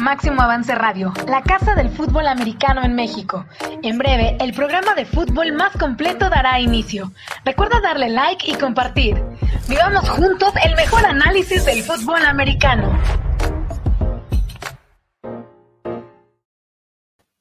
Máximo Avance Radio, la casa del fútbol americano en México. En breve, el programa de fútbol más completo dará inicio. Recuerda darle like y compartir. Vivamos juntos el mejor análisis del fútbol americano.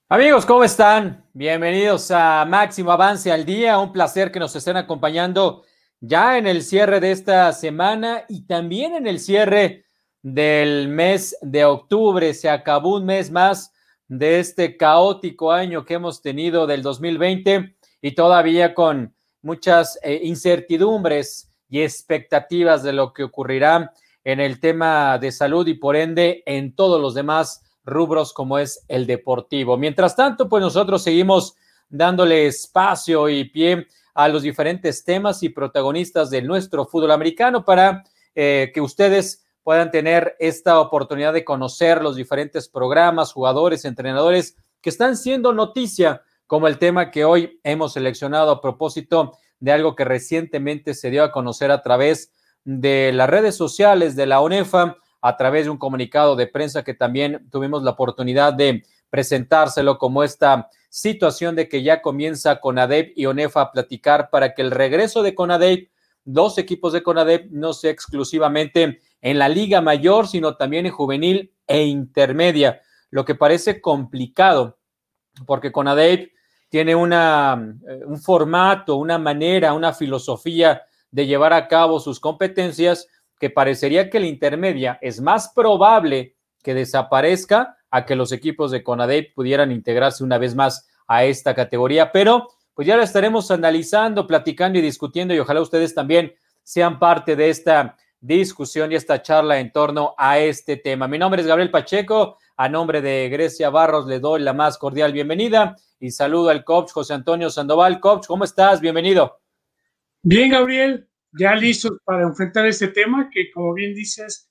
Amigos, ¿cómo están? Bienvenidos a Máximo Avance al Día. Un placer que nos estén acompañando ya en el cierre de esta semana y también en el cierre del mes de octubre. Se acabó un mes más de este caótico año que hemos tenido del 2020 y todavía con muchas eh, incertidumbres y expectativas de lo que ocurrirá en el tema de salud y por ende en todos los demás rubros como es el deportivo. Mientras tanto, pues nosotros seguimos dándole espacio y pie a los diferentes temas y protagonistas de nuestro fútbol americano para eh, que ustedes puedan tener esta oportunidad de conocer los diferentes programas, jugadores, entrenadores que están siendo noticia, como el tema que hoy hemos seleccionado a propósito de algo que recientemente se dio a conocer a través de las redes sociales de la UNEFA, a través de un comunicado de prensa que también tuvimos la oportunidad de presentárselo como esta situación de que ya comienza CONADEP y ONEFA a platicar para que el regreso de CONADEP, dos equipos de CONADEP, no sea exclusivamente en la Liga Mayor, sino también en juvenil e intermedia, lo que parece complicado, porque CONADEP tiene una, eh, un formato, una manera, una filosofía de llevar a cabo sus competencias que parecería que la intermedia es más probable que desaparezca a que los equipos de CONADEP pudieran integrarse una vez más a esta categoría, pero pues ya lo estaremos analizando, platicando y discutiendo y ojalá ustedes también sean parte de esta discusión y esta charla en torno a este tema. Mi nombre es Gabriel Pacheco, a nombre de Grecia Barros le doy la más cordial bienvenida y saludo al coach José Antonio Sandoval. Coach, ¿cómo estás? Bienvenido. Bien, Gabriel, ya listos para enfrentar este tema que, como bien dices,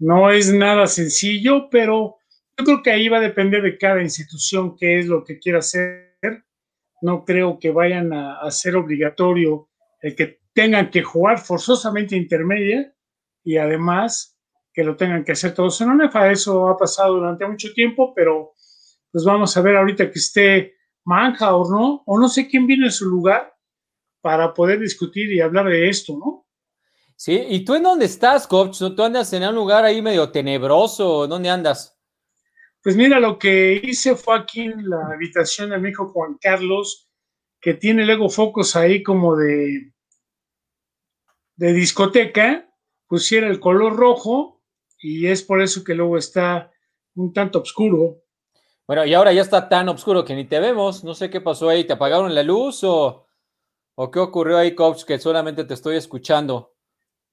no es nada sencillo, pero yo creo que ahí va a depender de cada institución qué es lo que quiera hacer. No creo que vayan a, ser obligatorio el que tengan que jugar forzosamente intermedia y además que lo tengan que hacer todos en UNEFA. Eso ha pasado durante mucho tiempo, pero pues vamos a ver ahorita que esté Manja o no, o no sé quién viene en su lugar para poder discutir y hablar de esto, ¿no? Sí, ¿y tú en dónde estás, coach? ¿Tú andas en un lugar ahí medio tenebroso? ¿Dónde andas? Pues mira, lo que hice fue aquí en la habitación de mi hijo Juan Carlos, que tiene luego focos ahí como de de discoteca pusiera el color rojo y es por eso que luego está un tanto oscuro. Bueno, y ahora ya está tan oscuro que ni te vemos. No sé qué pasó ahí. ¿Te apagaron la luz o, o qué ocurrió ahí, coach, que solamente te estoy escuchando?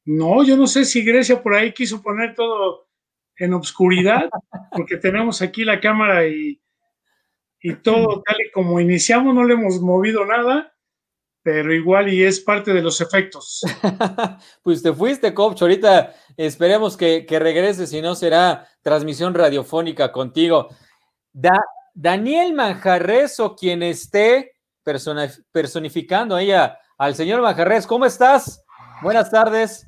No, yo no sé si Grecia por ahí quiso poner todo en obscuridad, porque tenemos aquí la cámara y, y todo tal y como iniciamos, no le hemos movido nada pero igual y es parte de los efectos. pues te fuiste, coach. Ahorita esperemos que, que regreses, si no será transmisión radiofónica contigo. Daniel Manjarres o quien esté personificando ahí al señor Manjarres, ¿cómo estás? Buenas tardes.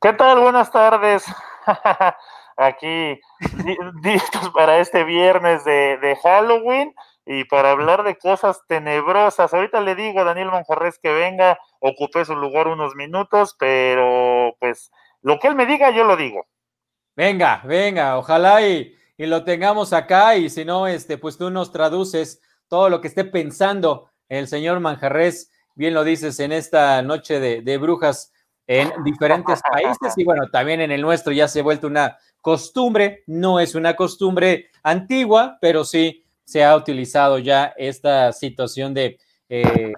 ¿Qué tal? Buenas tardes. Aquí listos para este viernes de, de Halloween y para hablar de cosas tenebrosas. Ahorita le digo a Daniel Manjarres que venga, ocupé su lugar unos minutos, pero pues lo que él me diga, yo lo digo. Venga, venga, ojalá y, lo tengamos acá y si no, este, pues tú nos traduces todo lo que esté pensando el señor Manjarres, bien lo dices, en esta noche de, de brujas en diferentes países y bueno, también en el nuestro ya se ha vuelto una costumbre, no es una costumbre antigua, pero sí se ha utilizado ya esta situación de eh,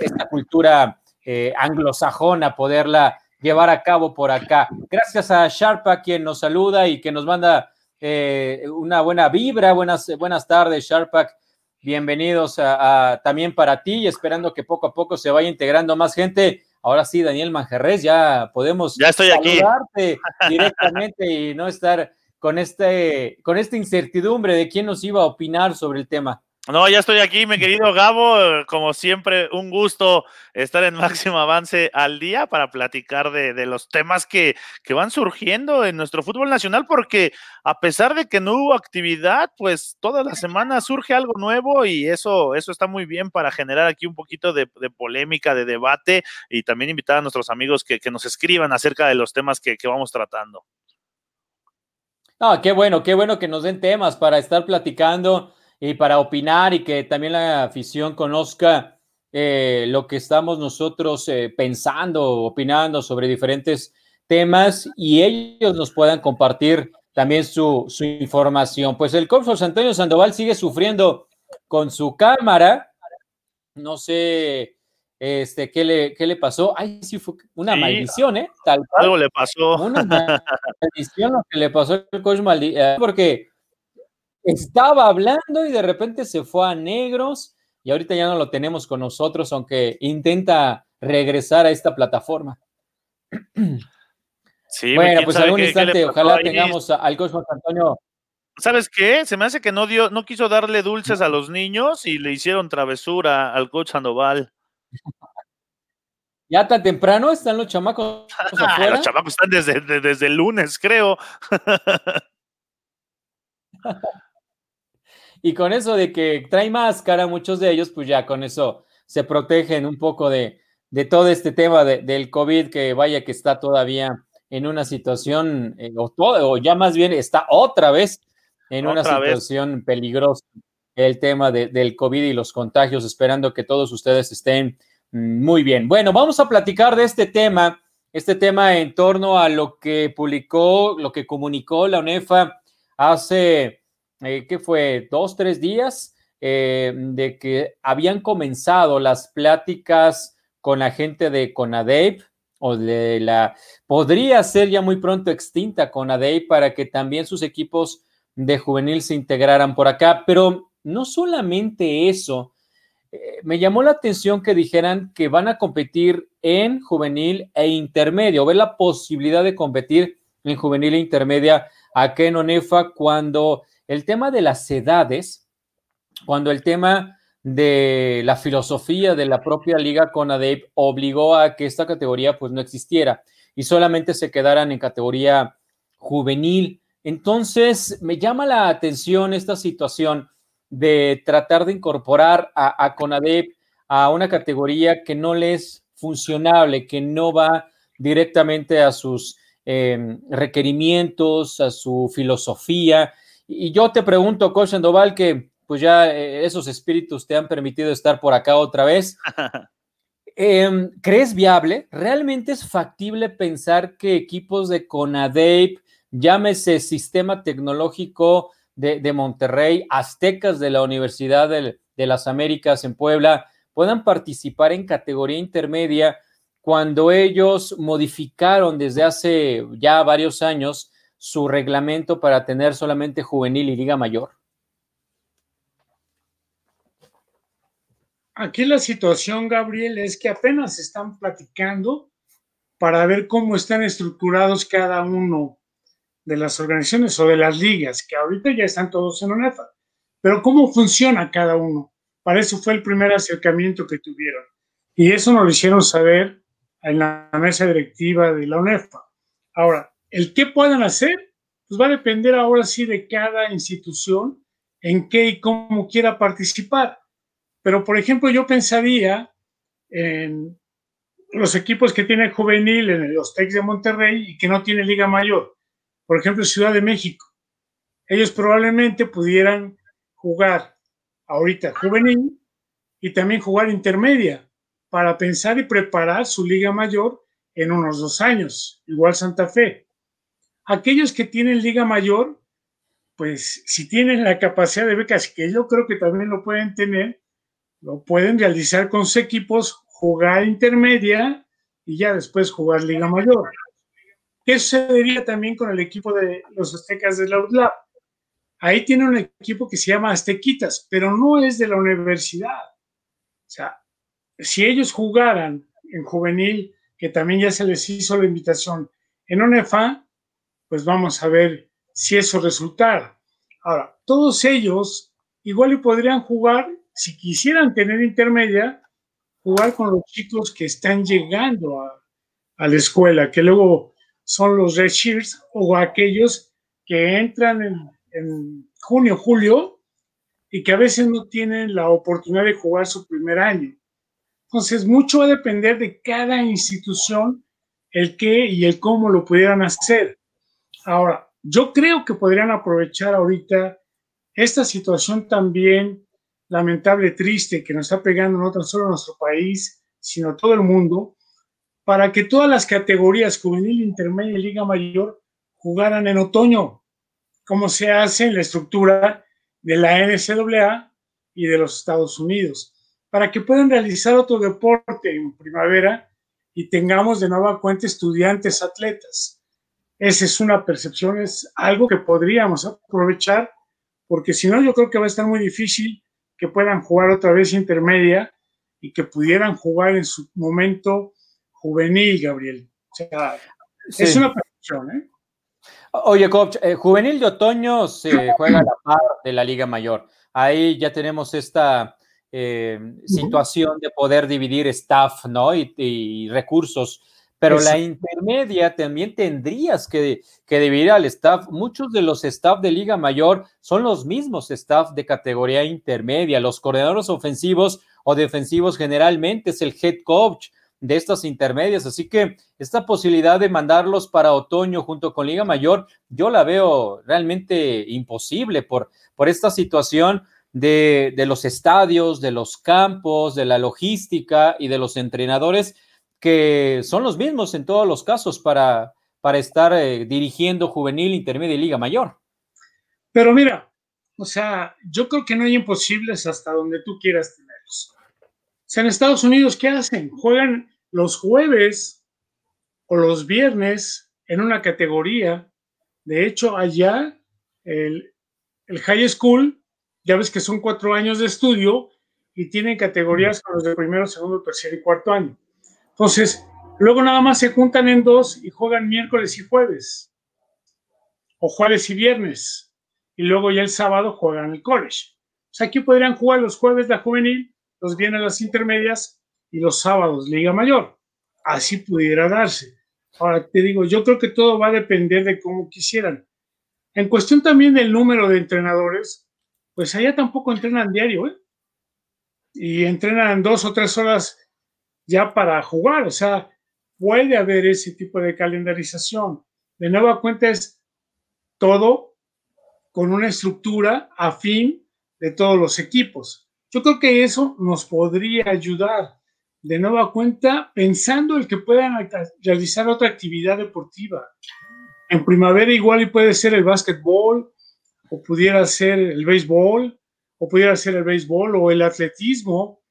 esta cultura eh, anglosajona, poderla llevar a cabo por acá. Gracias a Sharpa, quien nos saluda y que nos manda eh, una buena vibra. Buenas, buenas tardes, Sharpak. Bienvenidos a, también para ti y esperando que poco a poco se vaya integrando más gente. Ahora sí, Daniel Manjerrez, ya podemos ya estoy saludarte directamente y no estar con, este, con esta incertidumbre de quién nos iba a opinar sobre el tema. No, ya estoy aquí, mi querido Gabo. Como siempre, un gusto estar en máximo avance al día para platicar de, los temas que, que, van surgiendo en nuestro fútbol nacional, porque a pesar de que no hubo actividad, pues toda la semana surge algo nuevo y eso, eso está muy bien para generar aquí un poquito de, polémica, de debate y también invitar a nuestros amigos que, nos escriban acerca de los temas que, que vamos tratando. No, qué bueno, qué bueno que nos den temas para estar platicando y para opinar y que también la afición conozca eh, lo que estamos nosotros eh, pensando, opinando sobre diferentes temas y ellos nos puedan compartir también su, información. Pues el coach Antonio Sandoval sigue sufriendo con su cámara. No sé este, ¿qué, le, qué le pasó. Ay, sí, fue una maldición, ¿eh? Tal Algo le pasó. Una maldición lo que le pasó al coach Maldi, eh, porque estaba hablando y de repente se fue a negros y ahorita ya no lo tenemos con nosotros, aunque intenta regresar a esta plataforma. Sí, bueno, pues algún instante, ojalá tengamos al coach Antonio. ¿Sabes qué? Se me hace que no dio, no quiso darle dulces a los niños y le hicieron travesura al coach Sandoval. ¿Ya tan temprano están los chamacos afuera? los chamacos están desde, desde el lunes, creo. Y con eso de que trae máscara, muchos de ellos, pues ya con eso se protegen un poco de, todo este tema del COVID, que vaya que está todavía en una situación, eh, o, todo, o ya más bien está otra vez en una situación peligrosa el tema del COVID y los contagios, esperando que todos ustedes estén mm, muy bien. Bueno, vamos a platicar de este tema, este tema en torno a lo que publicó, lo que comunicó la UNEFA hace eh, que fue dos, tres días, eh, de que habían comenzado las pláticas con la gente de CONADEIP o de la, podría ser ya muy pronto extinta CONADEIP para que también sus equipos de juvenil se integraran por acá, pero no solamente eso, eh, me llamó la atención que dijeran que van a competir en juvenil e intermedio, ver la posibilidad de competir en juvenil e intermedia acá en ONEFA cuando el tema de las edades, cuando el tema de la filosofía de la propia liga CONADEP obligó a que esta categoría pues no existiera y solamente se quedaran en categoría juvenil. Entonces, me llama la atención esta situación de tratar de incorporar a, a CONADEP a una categoría que no le es funcionable, que no va directamente a sus eh, requerimientos, a su filosofía y yo te pregunto, Coach Sandoval, que pues ya eh, esos espíritus te han permitido estar por acá otra vez. Em, ¿Crees viable? ¿Realmente es factible pensar que equipos de CONADEIP, llámese Sistema Tecnológico de, Monterrey, Aztecas de la Universidad de, de las Américas en Puebla, puedan participar en categoría intermedia cuando ellos modificaron desde hace ya varios años su reglamento para tener solamente juvenil y liga mayor? Aquí la situación, Gabriel, es que apenas están platicando para ver cómo están estructurados cada uno de las organizaciones o de las ligas, que ahorita ya están todos en UNEFA, pero cómo funciona cada uno. Para eso fue el primer acercamiento que tuvieron. Y eso nos lo hicieron saber en la mesa directiva de la UNEFA. Ahora, el qué puedan hacer, pues va a depender ahora sí de cada institución en qué y cómo quiera participar. Pero, por ejemplo, yo pensaría en los equipos que tienen juvenil en los Tex de Monterrey y que no tienen Liga Mayor. Por ejemplo, Ciudad de México. Ellos probablemente pudieran jugar ahorita juvenil y también jugar intermedia para pensar y preparar su Liga Mayor en unos dos años. Igual Santa Fe. Aquellos que tienen liga mayor, pues si tienen la capacidad de becas, que yo creo que también lo pueden tener, lo pueden realizar con sus equipos, jugar intermedia y ya después jugar liga mayor. ¿Qué sucedería también con el equipo de los aztecas de la UDLAP? Ahí tiene un equipo que se llama Aztequitas, pero no es de la universidad. O sea, si ellos jugaran en juvenil, que también ya se les hizo la invitación en UNEFA, pues vamos a ver si eso resultara. Ahora, todos ellos igual y podrían jugar, si quisieran tener intermedia, jugar con los chicos que están llegando a, la escuela, que luego son los red shirts o aquellos que entran en, en junio, julio y que a veces no tienen la oportunidad de jugar su primer año. Entonces, mucho va a depender de cada institución el qué y el cómo lo pudieran hacer. Ahora, yo creo que podrían aprovechar ahorita esta situación también lamentable, triste, que nos está pegando no tan solo a nuestro país, sino a todo el mundo, para que todas las categorías juvenil, intermedia y liga mayor jugaran en otoño, como se hace en la estructura de la NCAA y de los Estados Unidos, para que puedan realizar otro deporte en primavera y tengamos de nueva cuenta estudiantes atletas. Esa es una percepción, es algo que podríamos aprovechar, porque si no, yo creo que va a estar muy difícil que puedan jugar otra vez intermedia y que pudieran jugar en su momento juvenil, Gabriel. O sea, es una percepción, ¿eh? Oye, coach, eh, juvenil de otoño se juega a la par de la Liga Mayor. Ahí ya tenemos esta eh, situación de poder dividir staff, ¿no? Y, recursos. Pero la intermedia también tendrías que, que, dividir al staff. Muchos de los staff de Liga Mayor son los mismos staff de categoría intermedia. Los coordinadores ofensivos o defensivos generalmente es el head coach de estas intermedias. Así que esta posibilidad de mandarlos para otoño junto con Liga Mayor, yo la veo realmente imposible por, por esta situación de, los estadios, de los campos, de la logística y de los entrenadores, que son los mismos en todos los casos para, para estar eh, dirigiendo juvenil, intermedia y liga mayor. Pero mira, o sea, yo creo que no hay imposibles hasta donde tú quieras tenerlos. O sea, en Estados Unidos, ¿qué hacen? Juegan los jueves o los viernes en una categoría. De hecho, allá el, el high school ya ves que son cuatro años de estudio y tienen categorías con los de primero, segundo, tercer y cuarto año. Entonces, luego nada más se juntan en dos y juegan miércoles y jueves, o jueves y viernes, y luego ya el sábado juegan el college. O sea, aquí podrían jugar los jueves la juvenil, los viernes las intermedias y los sábados liga mayor. Así pudiera darse. Ahora te digo, yo creo que todo va a depender de cómo quisieran. En cuestión también del número de entrenadores, pues allá tampoco entrenan diario, ¿eh? Y entrenan dos o tres horas ya para jugar, o sea, puede haber ese tipo de calendarización. De nueva cuenta es todo con una estructura afín de todos los equipos. Yo creo que eso nos podría ayudar. De nueva cuenta, pensando el que puedan realizar otra actividad deportiva. En primavera igual y puede ser el básquetbol, o pudiera ser el béisbol, o pudiera ser el béisbol o el atletismo,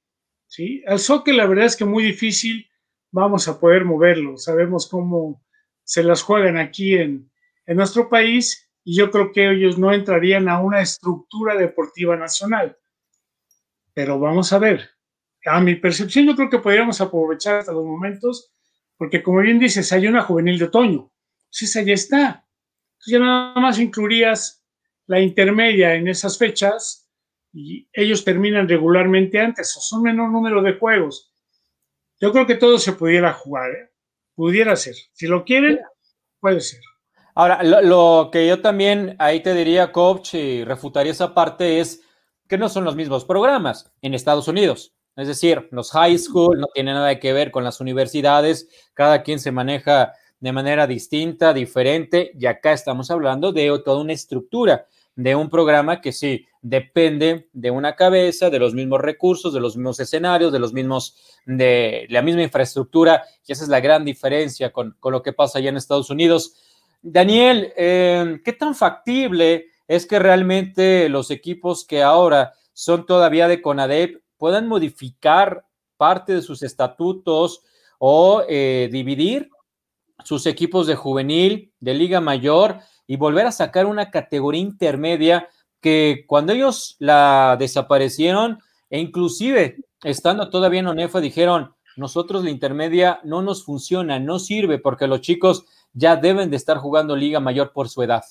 ¿sí? Al soccer la verdad es que muy difícil vamos a poder moverlo. Sabemos cómo se las juegan aquí en, en nuestro país y yo creo que ellos no entrarían a una estructura deportiva nacional. Pero vamos a ver. A mi percepción yo creo que podríamos aprovechar hasta los momentos, porque como bien dices, hay una juvenil de otoño. Entonces allá está. Entonces ya nada más incluirías la intermedia en esas fechas y ellos terminan regularmente antes o son menor número de juegos. Yo creo que todo se pudiera jugar, ¿eh? pudiera ser. Si lo quieren, puede ser. Ahora, lo, que yo también ahí te diría, coach, y refutaría esa parte es que no son los mismos programas en Estados Unidos. Es decir, los high school no tienen nada que ver con las universidades, cada quien se maneja de manera distinta, diferente, y acá estamos hablando de toda una estructura de un programa que sí depende de una cabeza, de los mismos recursos, de los mismos escenarios, de los mismos, de la misma infraestructura, y esa es la gran diferencia con, lo que pasa allá en Estados Unidos. Daniel, em, ¿qué tan factible es que realmente los equipos que ahora son todavía de CONADEP puedan modificar parte de sus estatutos o eh, dividir sus equipos de juvenil, de liga mayor y volver a sacar una categoría intermedia que cuando ellos la desaparecieron e inclusive estando todavía en ONEFA dijeron, nosotros la intermedia no nos funciona, no sirve porque los chicos ya deben de estar jugando liga mayor por su edad.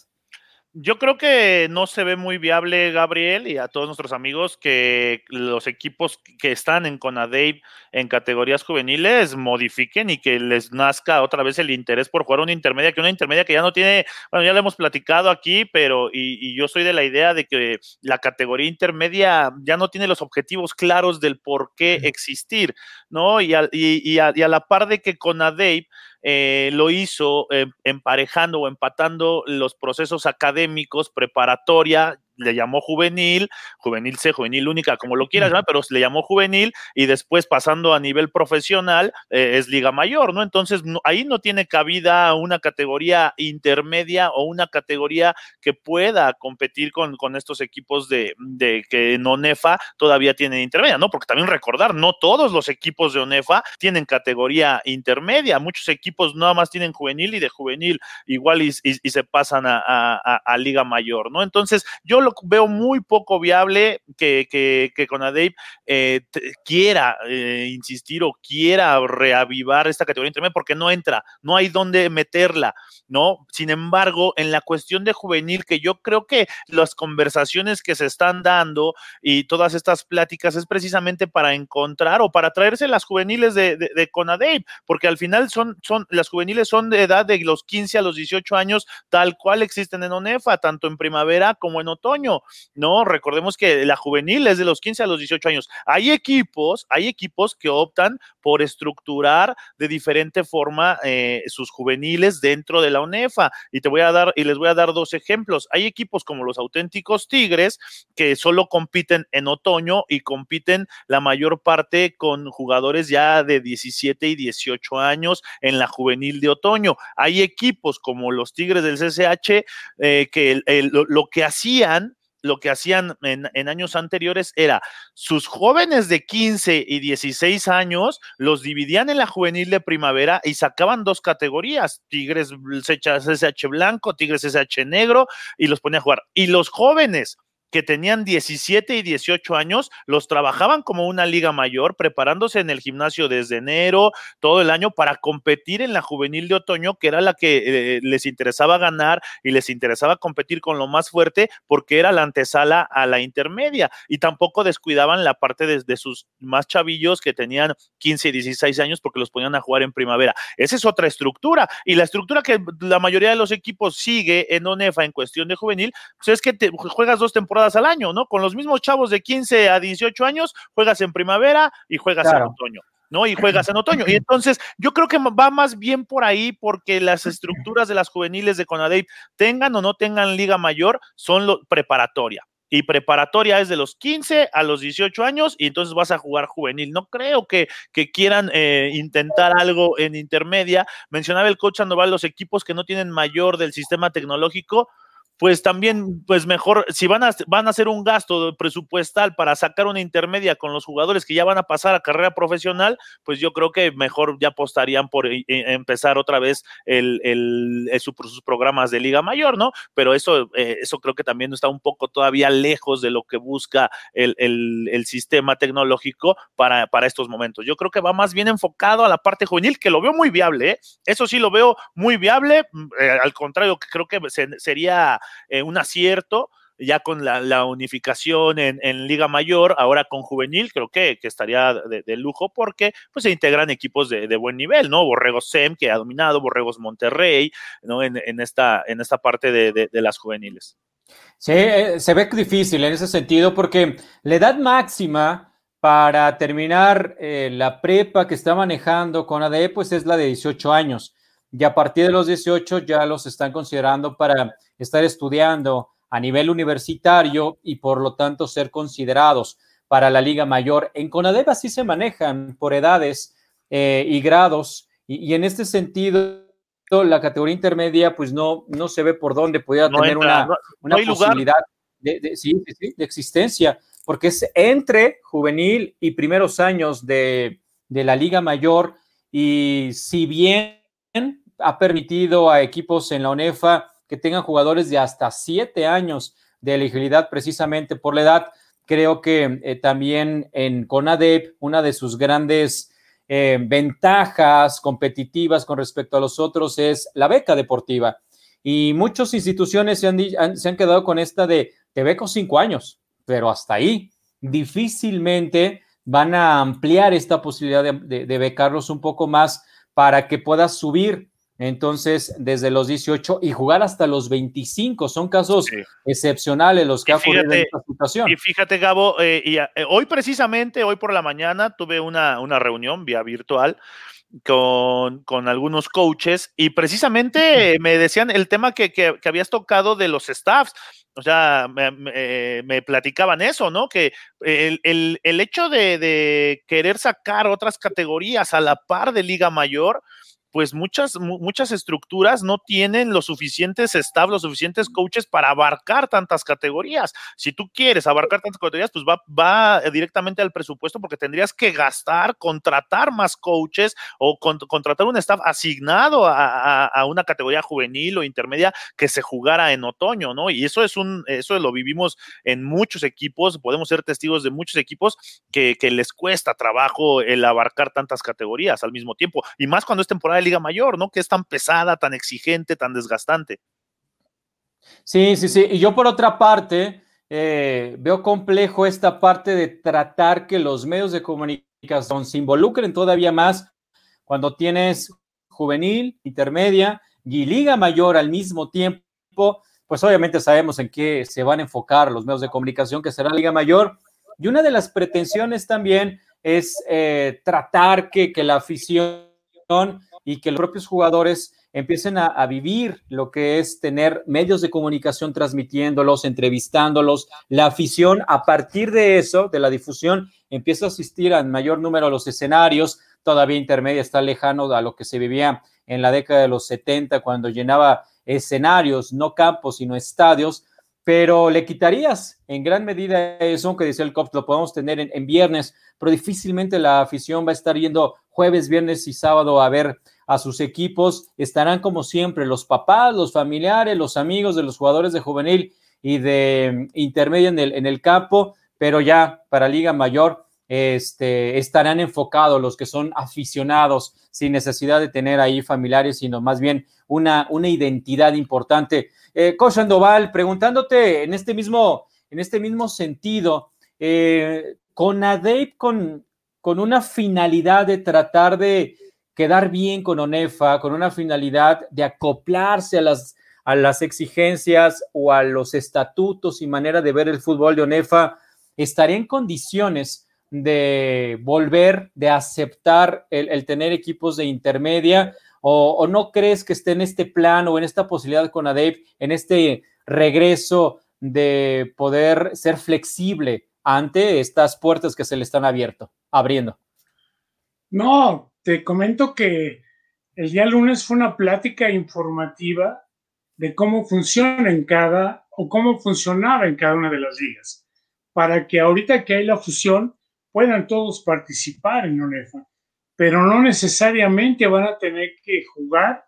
Yo creo que no se ve muy viable, Gabriel, y a todos nuestros amigos, que los equipos que están en Conadave en categorías juveniles modifiquen y que les nazca otra vez el interés por jugar una intermedia, que una intermedia que ya no tiene, bueno, ya lo hemos platicado aquí, pero y, yo soy de la idea de que la categoría intermedia ya no tiene los objetivos claros del por qué existir, ¿no? Y a, y, y a la par de que Conadave eh, lo hizo eh, emparejando o empatando los procesos académicos, preparatoria, le llamó juvenil, juvenil C, juvenil única, como lo quieras llamar, pero le llamó juvenil y después pasando a nivel profesional eh, es liga mayor, ¿no? Entonces ahí no tiene cabida una categoría intermedia o una categoría que pueda competir con, con estos equipos de, de que en ONEFA todavía tienen intermedia, ¿no? Porque también recordar, no todos los equipos de ONEFA tienen categoría intermedia, muchos equipos nada más tienen juvenil y de juvenil igual y, se pasan a, a, liga mayor, ¿no? Entonces yo lo veo muy poco viable que, que, que Conadep eh, quiera eh, insistir o quiera reavivar esta categoría intermedia porque no entra, no hay dónde meterla, ¿no? Sin embargo, en la cuestión de juvenil, que yo creo que las conversaciones que se están dando y todas estas pláticas es precisamente para encontrar o para traerse las juveniles de, de, porque al final son, son, las juveniles son de edad de los 15 a los 18 años, tal cual existen en ONEFA, tanto en primavera como en otoño ¿no? Recordemos que la juvenil es de los 15 a los 18 años. Hay equipos, hay equipos que optan por estructurar de diferente forma eh, sus juveniles dentro de la UNEFA. Y te voy a dar, y les voy a dar dos ejemplos. Hay equipos como los auténticos Tigres que solo compiten en otoño y compiten la mayor parte con jugadores ya de 17 y 18 años en la juvenil de otoño. Hay equipos como los Tigres del CCH eh, que lo que hacían lo que hacían en, años anteriores era sus jóvenes de 15 y 16 años los dividían en la juvenil de primavera y sacaban dos categorías, Tigres SH blanco, Tigres SH negro y los ponían a jugar. Y los jóvenes que tenían 17 y 18 años, los trabajaban como una liga mayor, preparándose en el gimnasio desde enero, todo el año, para competir en la juvenil de otoño, que era la que eh, les interesaba ganar y les interesaba competir con lo más fuerte, porque era la antesala a la intermedia. Y tampoco descuidaban la parte de, sus más chavillos que tenían 15 y 16 años, porque los ponían a jugar en primavera. Esa es otra estructura. Y la estructura que la mayoría de los equipos sigue en ONEFA en cuestión de juvenil, pues es que te, juegas dos temporadas al año, ¿no? Con los mismos chavos de 15 a 18 años, juegas en primavera y juegas en otoño. ¿no? Y juegas en otoño. Y entonces yo creo que va más bien por ahí porque las estructuras de las juveniles de Conadey, tengan o no tengan liga mayor, son lo, preparatoria. Y preparatoria es de los 15 a los 18 años y entonces vas a jugar juvenil. No creo que, que quieran eh, intentar algo en intermedia. Mencionaba el coach Sandoval los equipos que no tienen mayor del sistema tecnológico pues también, pues mejor, si van a, van a hacer un gasto presupuestal para sacar una intermedia con los jugadores que ya van a pasar a carrera profesional, pues yo creo que mejor ya apostarían por eh, eh, empezar otra vez el, el, eh, sus programas de Liga Mayor, ¿no? Pero eso, eso creo que también está un poco todavía lejos de lo que busca el, el, sistema tecnológico para, para estos momentos. Yo creo que va más bien enfocado a la parte juvenil, que lo veo muy viable, ¿eh? Eso sí lo veo muy viable, mm, al contrario, creo que sería eh, un acierto ya con la, unificación en, Liga Mayor, ahora con Juvenil, creo que, estaría de, lujo porque pues se integran equipos de, buen nivel, ¿no? Borregos SEM, que ha dominado, Borregos Monterrey, ¿no? En, esta, en esta parte de, las juveniles. Sí, eh, se ve difícil en ese sentido porque la edad máxima para terminar eh, la prepa que está manejando con ADE, pues es la de 18 años y a partir de los 18 ya los están considerando para estar estudiando a nivel universitario y por lo tanto ser considerados para la Liga Mayor. En CONADEP así se manejan por edades eh, y grados y, en este sentido la categoría intermedia pues no, no se ve por dónde pudiera tener una, una posibilidad de, de, existencia, porque es entre juvenil y primeros años de, de la Liga Mayor y si bien ha permitido a equipos en la ONEFA que tengan jugadores de hasta siete años de elegibilidad precisamente por la edad. Creo que eh, también en CONADEP una de sus grandes eh, ventajas competitivas con respecto a los otros es la beca deportiva. y muchas instituciones se han, se han quedado con esta de te beco cinco años, pero hasta ahí difícilmente van a ampliar esta posibilidad de, de becarlos un poco más para que puedas subir entonces desde los 18 y jugar hasta los 25. Son casos excepcionales los que ha ocurrido en esta situación. Y fíjate, Gabo, eh, y, eh, hoy precisamente, hoy por la mañana, tuve una, una reunión vía virtual con, con, algunos coaches y precisamente me decían el tema que, que, habías tocado de los staffs. O sea, me, me, platicaban eso, ¿no? Que el, el, el hecho de, de, querer sacar otras categorías a la par de Liga Mayor, pues muchas, muchas estructuras no tienen los suficientes staff, los suficientes coaches para abarcar tantas categorías. Si tú quieres abarcar tantas categorías, pues va, va directamente al presupuesto porque tendrías que gastar, contratar más coaches o contratar un staff asignado a, a, una categoría juvenil o intermedia que se jugara en otoño, ¿no? Y eso es un, eso lo vivimos en muchos equipos, podemos ser testigos de muchos equipos que, que les cuesta trabajo el abarcar tantas categorías al mismo tiempo. Y más cuando es temporada Liga Mayor, ¿no? Que es tan pesada, tan exigente, tan desgastante. Sí, sí, sí. Y yo por otra parte, eh, veo complejo esta parte de tratar que los medios de comunicación se involucren todavía más cuando tienes juvenil, intermedia y liga mayor al mismo tiempo, pues obviamente sabemos en qué se van a enfocar los medios de comunicación, que será liga mayor. Y una de las pretensiones también es eh, tratar que, que la afición y que los propios jugadores empiecen a, vivir lo que es tener medios de comunicación transmitiéndolos, entrevistándolos. La afición, a partir de eso, de la difusión, empieza a asistir a mayor número a los escenarios. Todavía intermedia está lejano a lo que se vivía en la década de los 70, cuando llenaba escenarios, no campos, sino estadios. Pero le quitarías en gran medida eso que dice el COP, lo podemos tener en, viernes, pero difícilmente la afición va a estar yendo jueves, viernes y sábado a ver a sus equipos. Estarán como siempre los papás, los familiares, los amigos de los jugadores de juvenil y de intermedia en el, en el campo, pero ya para Liga Mayor este, estarán enfocados los que son aficionados sin necesidad de tener ahí familiares, sino más bien una, una identidad importante. Eh, Coach Andoval, preguntándote en este mismo, en este mismo sentido, eh, con ADEIP, con, con una finalidad de tratar de quedar bien con ONEFA, con una finalidad de acoplarse a las, a las exigencias o a los estatutos y manera de ver el fútbol de ONEFA, estaría en condiciones de volver, de aceptar el, tener equipos de intermedia? O, no crees que esté en este plan o en esta posibilidad con ADEP, en este regreso de poder ser flexible ante estas puertas que se le están abierto, abriendo? No, te comento que el día lunes fue una plática informativa de cómo funciona en cada o cómo funcionaba en cada una de las ligas, para que ahorita que hay la fusión puedan todos participar en UNEFA, pero no necesariamente van a tener que jugar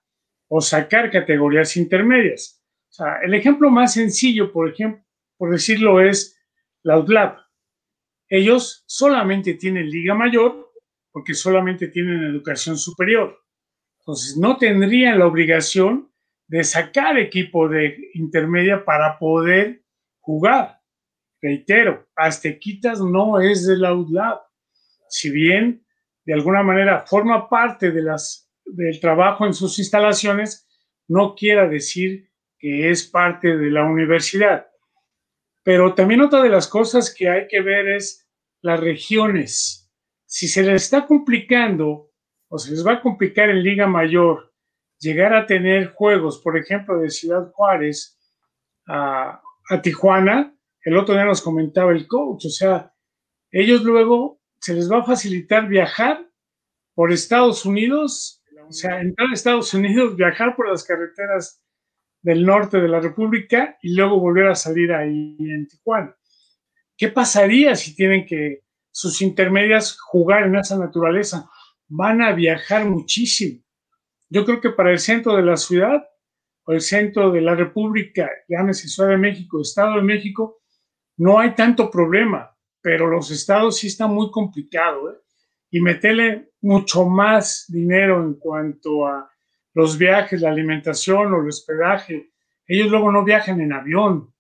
o sacar categorías intermedias. O sea, el ejemplo más sencillo, por ejemplo, por decirlo, es la UTLAB. Ellos solamente tienen liga mayor porque solamente tienen educación superior. Entonces, no tendrían la obligación de sacar equipo de intermedia para poder jugar. Reitero, Aztequitas no es de la UDLAB. Si bien de alguna manera forma parte del trabajo en sus instalaciones, no quiera decir que es parte de la universidad. Pero también otra de las cosas que hay que ver es las regiones. Si se les está complicando o se les va a complicar en Liga Mayor llegar a tener juegos, por ejemplo, de Ciudad Juárez a Tijuana, el otro día nos comentaba el coach, o sea, ellos luego se les va a facilitar viajar por Estados Unidos, o sea, entrar a Estados Unidos, viajar por las carreteras del norte de la República y luego volver a salir ahí en Tijuana. ¿Qué pasaría si tienen que sus intermedias jugar en esa naturaleza? Van a viajar muchísimo. Yo creo que para el centro de la ciudad o el centro de la República, llámese Ciudad de México, Estado de México, no hay tanto problema, pero los estados sí está muy complicado, ¿eh? Y meterle mucho más dinero en cuanto a los viajes, la alimentación o el hospedaje. Ellos luego no viajan en avión,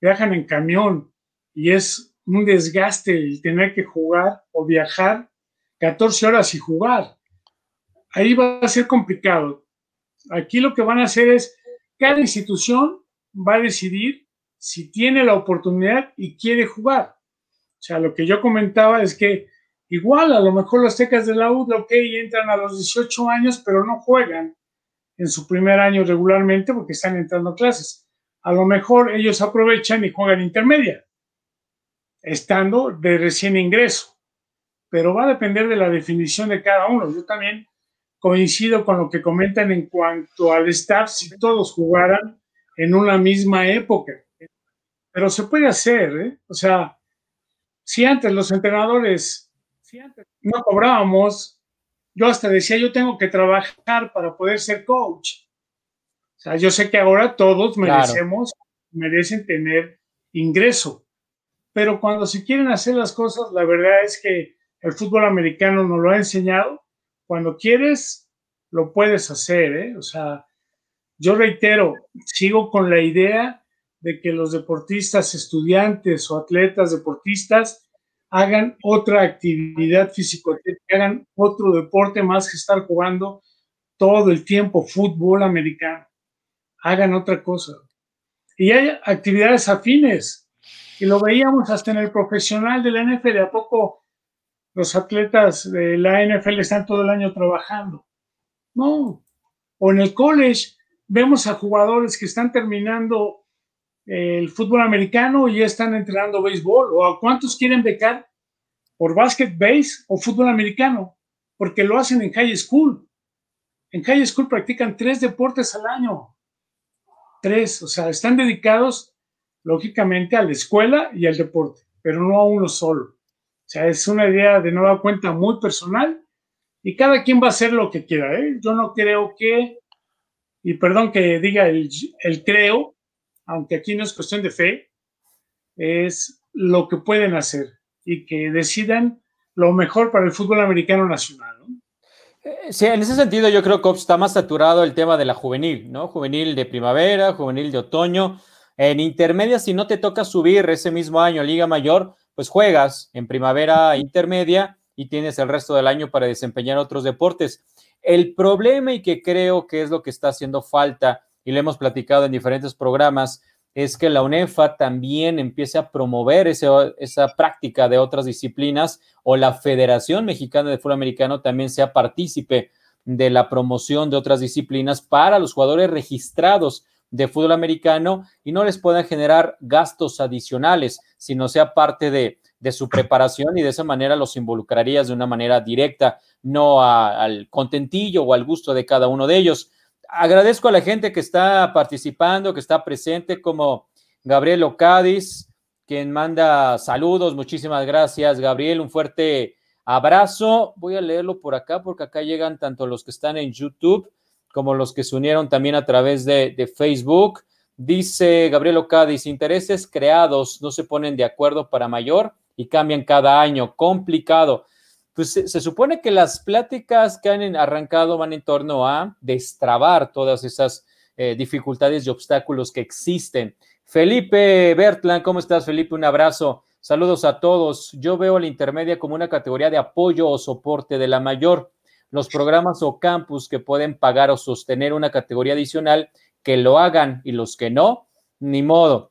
viajan en camión y es un desgaste el tener que jugar o viajar 14 horas y jugar. Ahí va a ser complicado. Aquí lo que van a hacer es, cada institución va a decidir si tiene la oportunidad y quiere jugar. O sea, lo que yo comentaba es que igual a lo mejor los tecas de la U, ok, entran a los 18 años, pero no juegan en su primer año regularmente porque están entrando a clases. A lo mejor ellos aprovechan y juegan intermedia, estando de recién ingreso. Pero va a depender de la definición de cada uno. Yo también coincido con lo que comentan en cuanto al staff, si todos jugaran en una misma época. Pero se puede hacer, ¿eh? O sea, si antes los entrenadores no cobrábamos, yo hasta decía, yo tengo que trabajar para poder ser coach. O sea, yo sé que ahora todos merecemos, merecen tener ingreso, pero cuando se quieren hacer las cosas, la verdad es que el fútbol americano nos lo ha enseñado. Cuando quieres, lo puedes hacer, ¿eh? O sea, yo reitero, sigo con la idea de que los deportistas, estudiantes o atletas deportistas hagan otra actividad que hagan otro deporte más que estar jugando todo el tiempo fútbol americano. Hagan otra cosa. Y hay actividades afines. Y lo veíamos hasta en el profesional de la NFL. ¿A poco los atletas de la NFL están todo el año trabajando? No. O en el college vemos a jugadores que están terminando el fútbol americano y ya están entrenando béisbol. ¿O a cuántos quieren becar por básquet, base o fútbol americano? Porque lo hacen en high school. En high school practican tres deportes al año. Tres, o sea, están dedicados lógicamente a la escuela y al deporte, pero no a uno solo. O sea, es una idea de nueva cuenta muy personal y cada quien va a hacer lo que quiera. ¿eh? Yo no creo que, y perdón que diga el, el creo, aunque aquí no es cuestión de fe, es lo que pueden hacer y que decidan lo mejor para el fútbol americano nacional. Eh, sí, en ese sentido yo creo que está más saturado el tema de la juvenil, ¿no? Juvenil de primavera, juvenil de otoño. En intermedia, si no te toca subir ese mismo año a Liga Mayor, pues juegas en primavera intermedia y tienes el resto del año para desempeñar otros deportes. El problema y que creo que es lo que está haciendo falta y le hemos platicado en diferentes programas, es que la UNEFA también empiece a promover esa práctica de otras disciplinas o la Federación Mexicana de Fútbol Americano también sea partícipe de la promoción de otras disciplinas para los jugadores registrados de fútbol americano y no les puedan generar gastos adicionales, sino sea parte de, su preparación y de esa manera los involucrarías de una manera directa, no al contentillo o al gusto de cada uno de ellos agradezco a la gente que está participando, que está presente, como Gabriel Ocadis, quien manda saludos. Muchísimas gracias, Gabriel. Un fuerte abrazo. Voy a leerlo por acá porque acá llegan tanto los que están en YouTube como los que se unieron también a través de, Facebook. Dice Gabriel Ocadis, intereses creados no se ponen de acuerdo para mayor y cambian cada año. Complicado pues se, supone que las pláticas que han arrancado van en torno a destrabar todas esas eh, dificultades y obstáculos que existen. Felipe Bertland, ¿cómo estás, Felipe? Un abrazo. Saludos a todos. Yo veo la intermedia como una categoría de apoyo o soporte de la mayor. Los programas o campus que pueden pagar o sostener una categoría adicional, que lo hagan y los que no, ni modo.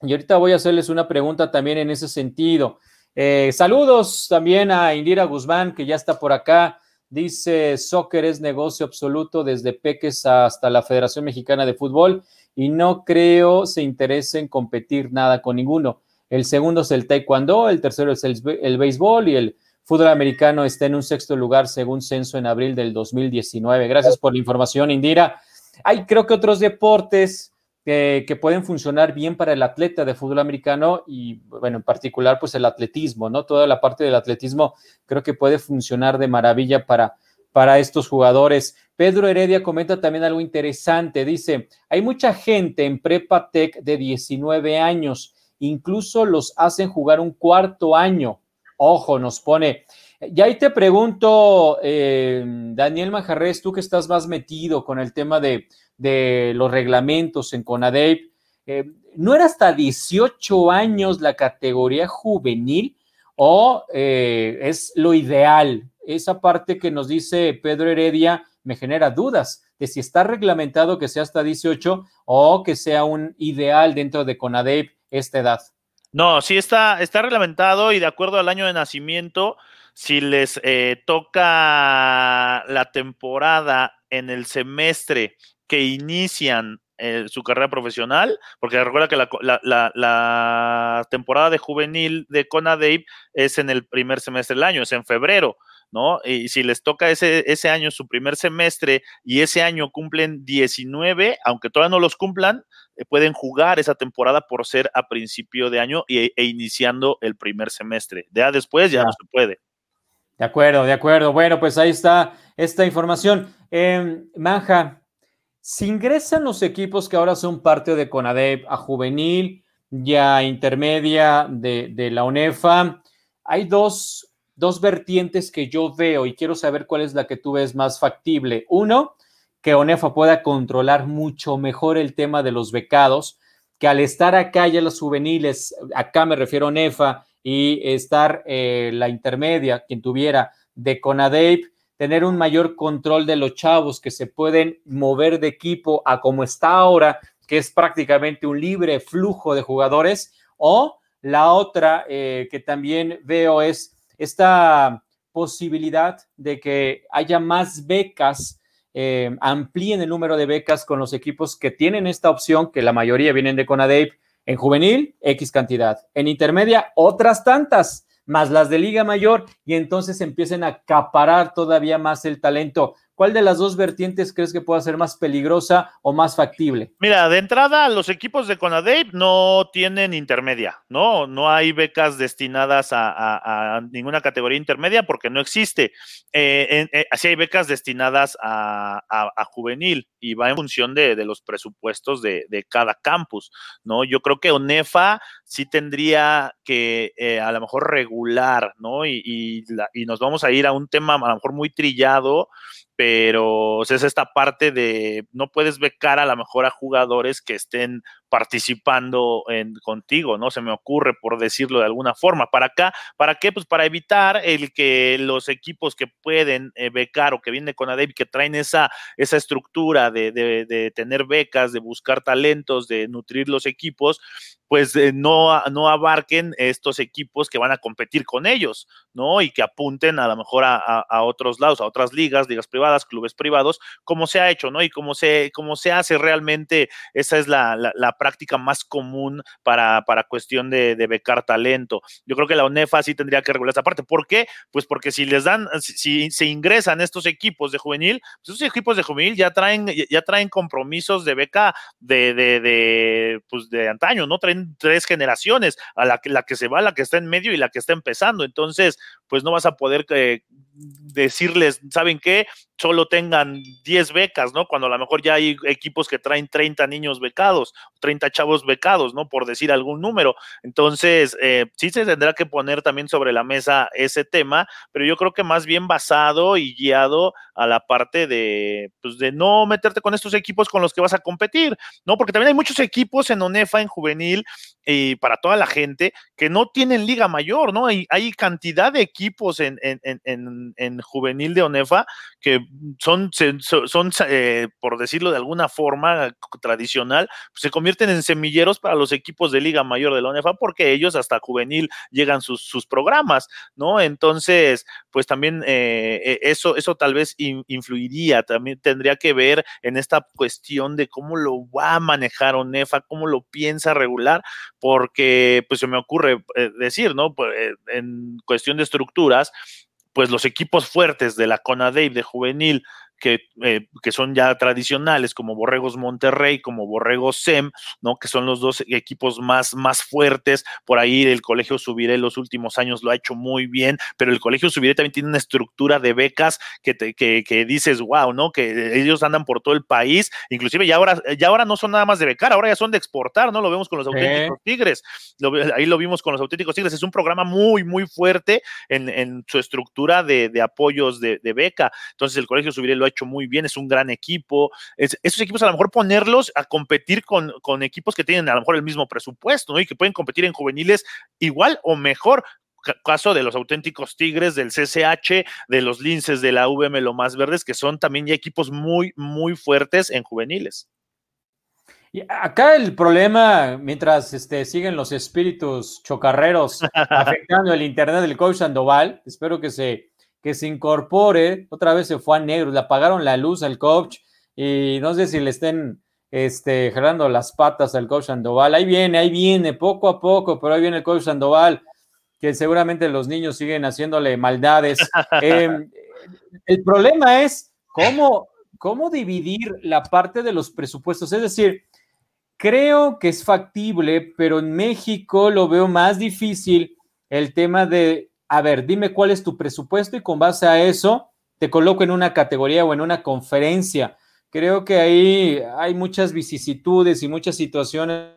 Y ahorita voy a hacerles una pregunta también en ese sentido. Eh, saludos también a Indira Guzmán, que ya está por acá. Dice, soccer es negocio absoluto desde Peques hasta la Federación Mexicana de Fútbol y no creo se interese en competir nada con ninguno. El segundo es el taekwondo, el tercero es el, el béisbol y el fútbol americano está en un sexto lugar según censo en abril del 2019. Gracias por la información, Indira. Hay creo que otros deportes que, pueden funcionar bien para el atleta de fútbol americano y, bueno, en particular, pues el atletismo, ¿no? Toda la parte del atletismo creo que puede funcionar de maravilla para, para estos jugadores. Pedro Heredia comenta también algo interesante. Dice, hay mucha gente en Prepa Tech de 19 años, incluso los hacen jugar un cuarto año. Ojo, nos pone. Y ahí te pregunto, eh, Daniel Majarres, tú que estás más metido con el tema de, los reglamentos en CONADEP, eh, ¿no era hasta 18 años la categoría juvenil o eh, es lo ideal? Esa parte que nos dice Pedro Heredia me genera dudas de si está reglamentado que sea hasta 18 o que sea un ideal dentro de CONADEP esta edad. No, sí está, está reglamentado y de acuerdo al año de nacimiento, si les eh, toca la temporada en el semestre que inician eh, su carrera profesional, porque recuerda que la, temporada de juvenil de CONADEIP es en el primer semestre del año, es en febrero. ¿no? Y si les toca ese, ese año su primer semestre y ese año cumplen 19, aunque todavía no los cumplan, eh, pueden jugar esa temporada por ser a principio de año e, e iniciando el primer semestre. Ya después ya no se puede. De acuerdo, de acuerdo. Bueno, pues ahí está esta información. Eh, Manja, si ingresan los equipos que ahora son parte de CONADEP a juvenil, ya intermedia de, de la UNEFA, hay dos dos vertientes que yo veo y quiero saber cuál es la que tú ves más factible. Uno, que ONEFA pueda controlar mucho mejor el tema de los becados, que al estar acá ya los juveniles, acá me refiero a ONEFA, y estar eh, la intermedia, quien tuviera de CONADEIP, tener un mayor control de los chavos que se pueden mover de equipo a como está ahora, que es prácticamente un libre flujo de jugadores, o la otra eh, que también veo es esta posibilidad de que haya más becas, eh, amplíen el número de becas con los equipos que tienen esta opción, que la mayoría vienen de CONADEIP, en juvenil, X cantidad, en intermedia, otras tantas, más las de Liga Mayor, y entonces empiecen a acaparar todavía más el talento. ¿Cuál de las dos vertientes crees que pueda ser más peligrosa o más factible? Mira, de entrada, los equipos de CONADEIP no tienen intermedia, ¿no? No hay becas destinadas a, ninguna categoría intermedia porque no existe. Eh, eh, así hay becas destinadas a, juvenil y va en función de, los presupuestos de, cada campus, ¿no? Yo creo que ONEFA sí tendría que eh, a lo mejor regular, ¿no? Y, y nos vamos a ir a un tema a lo mejor muy trillado pero es esta parte de no puedes becar a lo mejor a jugadores que estén participando en, contigo, ¿no? Se me ocurre, por decirlo de alguna forma. ¿Para acá? ¿Para qué? Pues para evitar el que los equipos que pueden eh, becar o que vienen con ADEB, que traen esa, esa estructura de, de, tener becas, de buscar talentos, de nutrir los equipos, pues eh, no, no abarquen estos equipos que van a competir con ellos, ¿no? Y que apunten a lo mejor a, a, otros lados, a otras ligas, ligas privadas, clubes privados, como se ha hecho, ¿no? Y como se, como se hace realmente, esa es la práctica más común para, para cuestión de, becar talento. Yo creo que la UNEFA sí tendría que regular esa parte. ¿Por qué? Pues porque si les dan, si, se ingresan estos equipos de juvenil, pues esos equipos de juvenil ya traen, ya traen compromisos de beca de, de, de, pues de antaño, ¿no? Traen tres generaciones, a la, la que se va, la que está en medio y la que está empezando. Entonces, pues no vas a poder eh, decirles, ¿saben qué? Solo tengan 10 becas, ¿no? Cuando a lo mejor ya hay equipos que traen 30 niños becados, 30 chavos becados, ¿no? Por decir algún número. Entonces, eh, sí se tendrá que poner también sobre la mesa ese tema, pero yo creo que más bien basado y guiado a la parte de, pues, de no meterte con estos equipos con los que vas a competir, ¿no? Porque también hay muchos equipos en ONEFA, en juvenil, y para toda la gente que no tienen liga mayor, ¿no? Hay, hay cantidad de equipos en, en, en, en juvenil de ONEFA que son, son eh, por decirlo de alguna forma tradicional, se convierten en semilleros para los equipos de liga mayor de la ONEFA porque ellos hasta juvenil llegan sus, sus programas, ¿no? Entonces, pues también eh, e, eso, eso tal vez influiría, también tendría que ver en esta cuestión de cómo lo va a manejar ONEFA, cómo lo piensa regular, porque pues se me ocurre eh, decir, ¿no? Pues, eh, en cuestión de estructuras, pues los equipos fuertes de la CONADEIP de juvenil que, eh, que son ya tradicionales, como Borregos Monterrey, como Borregos SEM, ¿no? Que son los dos equipos más, más fuertes. Por ahí el Colegio Subiré los últimos años lo ha hecho muy bien, pero el Colegio Subiré también tiene una estructura de becas que, te, que, que dices, wow, ¿no? Que ellos andan por todo el país, inclusive ya ahora, ya ahora no son nada más de becar, ahora ya son de exportar, ¿no? Lo vemos con los auténticos Tigres, ahí lo vimos con los auténticos Tigres, es un programa muy, muy fuerte en, en su estructura de, de apoyos de, de, beca, entonces el Colegio Subiré lo ha hecho muy bien, es un gran equipo, es, esos equipos a lo mejor ponerlos a competir con, con equipos que tienen a lo mejor el mismo presupuesto, ¿no? Y que pueden competir en juveniles igual o mejor, caso de los auténticos Tigres, del CCH, de los Linces de la VM Lo Más Verdes, que son también ya equipos muy, muy fuertes en juveniles. Y acá el problema, mientras este, siguen los espíritus chocarreros afectando el internet del coach Sandoval, espero que se, que se incorpore. Otra vez se fue a negro, le apagaron la luz al coach y no sé si le estén este, jalando las patas al coach Sandoval. Ahí viene, ahí viene, poco a poco, pero ahí viene el coach Sandoval que seguramente los niños siguen haciéndole maldades. Eh, el problema es cómo, cómo dividir la parte de los presupuestos. Es decir, creo que es factible, pero en México lo veo más difícil el tema de, a ver, dime cuál es tu presupuesto y con base a eso te coloco en una categoría o en una conferencia. Creo que ahí hay muchas vicisitudes y muchas situaciones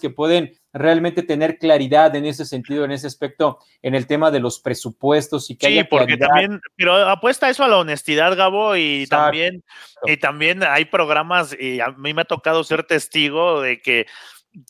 que pueden realmente tener claridad en ese sentido, en ese aspecto, en el tema de los presupuestos y que sí, porque también, pero apuesta eso a la honestidad, Gabo, y también, y también hay programas, y a mí me ha tocado ser testigo de que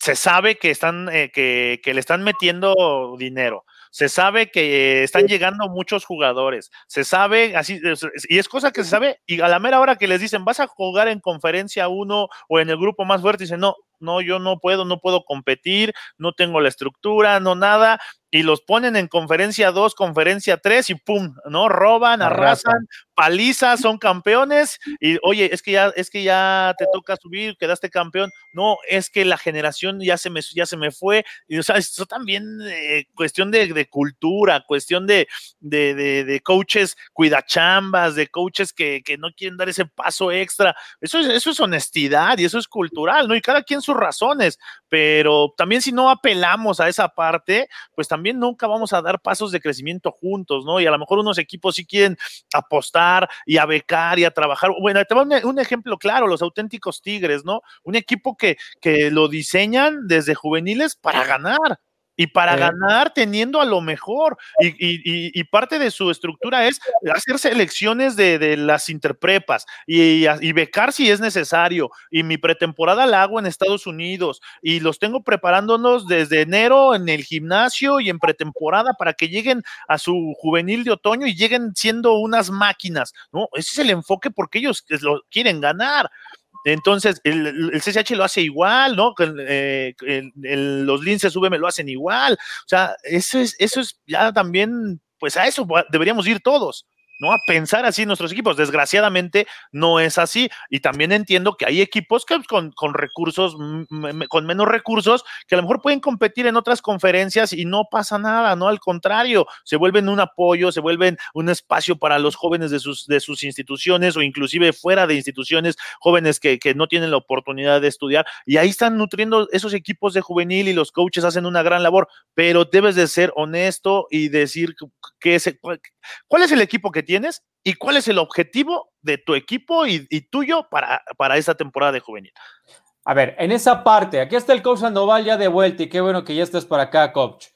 se sabe que están, eh, que, que le están metiendo dinero se sabe que están llegando muchos jugadores, se sabe así, y es cosa que se sabe, y a la mera hora que les dicen, vas a jugar en conferencia uno o en el grupo más fuerte, dicen, no, no, yo no puedo, no puedo competir, no tengo la estructura, no nada, y los ponen en conferencia 2, conferencia 3 y pum, ¿no? Roban, arrasan, palizas, son campeones y oye, es que ya es que ya te toca subir, quedaste campeón. No, es que la generación ya se me ya se me fue y o sea, eso también eh, cuestión de, de, cultura, cuestión de, de, de, de coaches cuidachambas, de coaches que, que, no quieren dar ese paso extra. Eso es, eso es honestidad y eso es cultural, ¿no? Y cada quien sus razones, pero también si no apelamos a esa parte, pues también nunca vamos a dar pasos de crecimiento juntos, ¿no? Y a lo mejor unos equipos sí quieren apostar y a becar y a trabajar. Bueno, te voy a un ejemplo claro, los auténticos Tigres, ¿no? Un equipo que, que lo diseñan desde juveniles para ganar y para ganar teniendo a lo mejor. Y, y, y, parte de su estructura es hacer selecciones de, de las interprepas y, y, becar si es necesario. Y mi pretemporada la hago en Estados Unidos y los tengo preparándonos desde enero en el gimnasio y en pretemporada para que lleguen a su juvenil de otoño y lleguen siendo unas máquinas. ¿no? Ese es el enfoque porque ellos lo quieren ganar. Entonces, el, el, CCH lo hace igual, ¿no? Eh, el, el, los linces VM lo hacen igual. O sea, eso es, eso es ya también, pues a eso deberíamos ir todos. ¿No? A pensar así nuestros equipos. Desgraciadamente no es así. Y también entiendo que hay equipos que con, con recursos, con menos recursos, que a lo mejor pueden competir en otras conferencias y no pasa nada, ¿no? Al contrario, se vuelven un apoyo, se vuelven un espacio para los jóvenes de sus, de sus instituciones o inclusive fuera de instituciones, jóvenes que, que no tienen la oportunidad de estudiar. Y ahí están nutriendo esos equipos de juvenil y los coaches hacen una gran labor, pero debes de ser honesto y decir que ese, cuál es el equipo que tienes y cuál es el objetivo de tu equipo y, tuyo para, para esta temporada de juvenil. A ver, en esa parte, aquí está el coach Sandoval ya de vuelta y qué bueno que ya estás para acá, coach.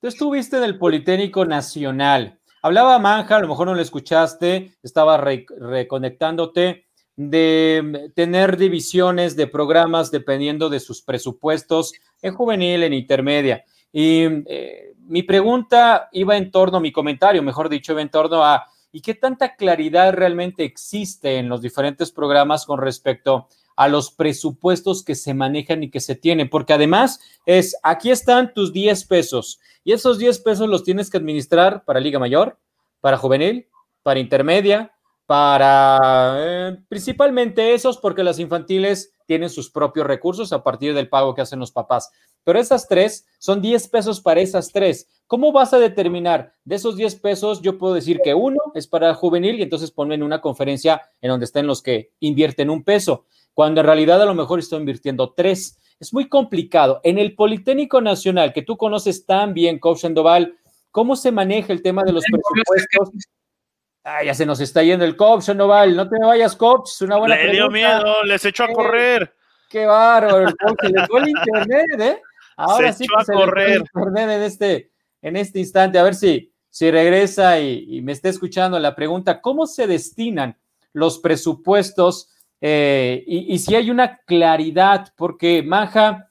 Tú estuviste en el Politécnico Nacional. Hablaba Manja, a lo mejor no lo escuchaste, estaba re reconectándote de tener divisiones de programas dependiendo de sus presupuestos en juvenil, en intermedia. Y eh, mi pregunta iba en torno, mi comentario, mejor dicho, iba en torno a ¿y qué tanta claridad realmente existe en los diferentes programas con respecto a los presupuestos que se manejan y que se tienen? Porque además es, aquí están tus 10 pesos y esos 10 pesos los tienes que administrar para Liga Mayor, para Juvenil, para Intermedia, para eh, principalmente esos, porque las infantiles tienen sus propios recursos a partir del pago que hacen los papás. Pero esas tres son 10 pesos para esas tres, ¿Cómo vas a determinar de esos 10 pesos? Yo puedo decir que uno es para juvenil y entonces ponme en una conferencia en donde estén los que invierten un peso, cuando en realidad a lo mejor estoy invirtiendo tres. Es muy complicado. En el Politécnico Nacional, que tú conoces tan bien, Coach Sandoval, ¿cómo se maneja el tema de los presupuestos? Ah, ya se nos está yendo el Coach Sandoval. No te vayas, Coach. Es una buena Le dio miedo, les echó a correr. Qué bárbaro, se le fue el internet, ¿eh? Ahora sí que se correr. Le fue el internet en este, en este instante. A ver si, si regresa y, y me está escuchando la pregunta, ¿cómo se destinan los presupuestos eh, y, y, si hay una claridad, porque Maja,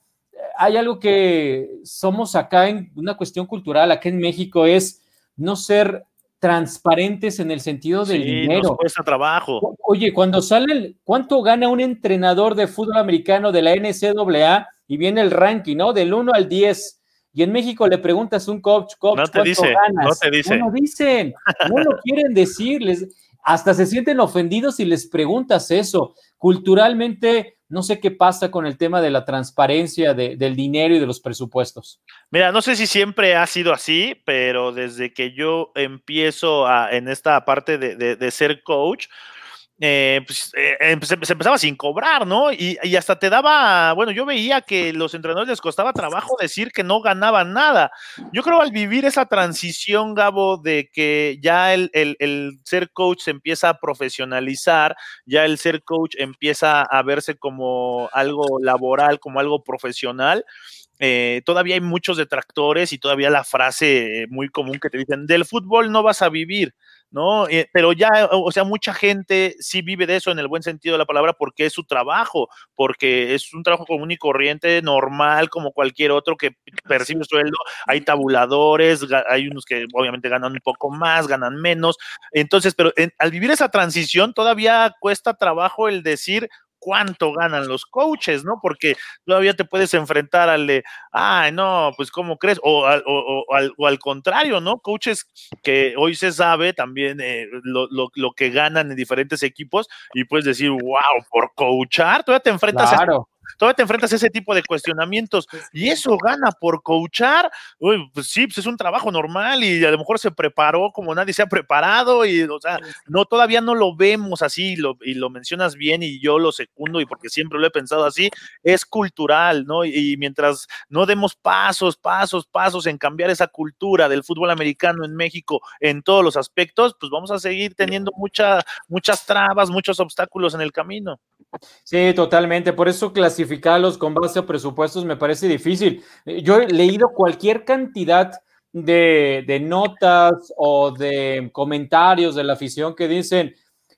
hay algo que somos acá en una cuestión cultural, acá en México, es no ser transparentes en el sentido del sí, dinero. Nos cuesta trabajo. Oye, cuando sale, el, ¿cuánto gana un entrenador de fútbol americano de la NCAA? Y viene el ranking, ¿no? Del 1 al 10. Y en México le preguntas a un coach, coach, no te ¿cuánto dice, ganas? No te dice. No lo dicen, no lo quieren decir. Les, hasta se sienten ofendidos si les preguntas eso. Culturalmente, no sé qué pasa con el tema de la transparencia de, del dinero y de los presupuestos. Mira, no sé si siempre ha sido así, pero desde que yo empiezo a, en esta parte de, de, de ser coach, eh, pues, eh, se, se, empezaba sin cobrar, ¿no? Y, hasta te daba, bueno, yo veía que los entrenadores les costaba trabajo decir que no ganaban nada. Yo creo al vivir esa transición, Gabo, de que ya el, ser coach se empieza a profesionalizar, ya el ser coach empieza a verse como algo laboral, como algo profesional. Eh, todavía hay muchos detractores y todavía la frase muy común que te dicen, del fútbol no vas a vivir. ¿No? Eh, pero ya, o sea, mucha gente sí vive de eso en el buen sentido de la palabra porque es su trabajo, porque es un trabajo común y corriente, normal, como cualquier otro que percibe sueldo. Hay tabuladores, hay unos que obviamente ganan un poco más, ganan menos. Entonces, pero en, al vivir esa transición todavía cuesta trabajo el decir, cuánto ganan los coaches, ¿no? Porque todavía te puedes enfrentar al de, ay, no, pues ¿cómo crees? O, o, o, al, o al, contrario, ¿no? Coaches que hoy se sabe también eh, lo, lo, lo, que ganan en diferentes equipos y puedes decir, wow, por coachar, todavía te enfrentas claro. Todavía te enfrentas a ese tipo de cuestionamientos y eso gana por coachar, Uy, pues sí, pues es un trabajo normal y a lo mejor se preparó como nadie se ha preparado y, o sea, no, todavía no lo vemos así lo, y lo mencionas bien y yo lo secundo y porque siempre lo he pensado así, es cultural, ¿no? Y, y mientras no demos pasos, pasos, pasos en cambiar esa cultura del fútbol americano en México en todos los aspectos, pues vamos a seguir teniendo mucha, muchas trabas, muchos obstáculos en el camino. Sí, totalmente. Por eso clasificarlos con base a presupuestos me parece difícil. Yo he leído cualquier cantidad de, de, notas o de comentarios de la afición que dicen,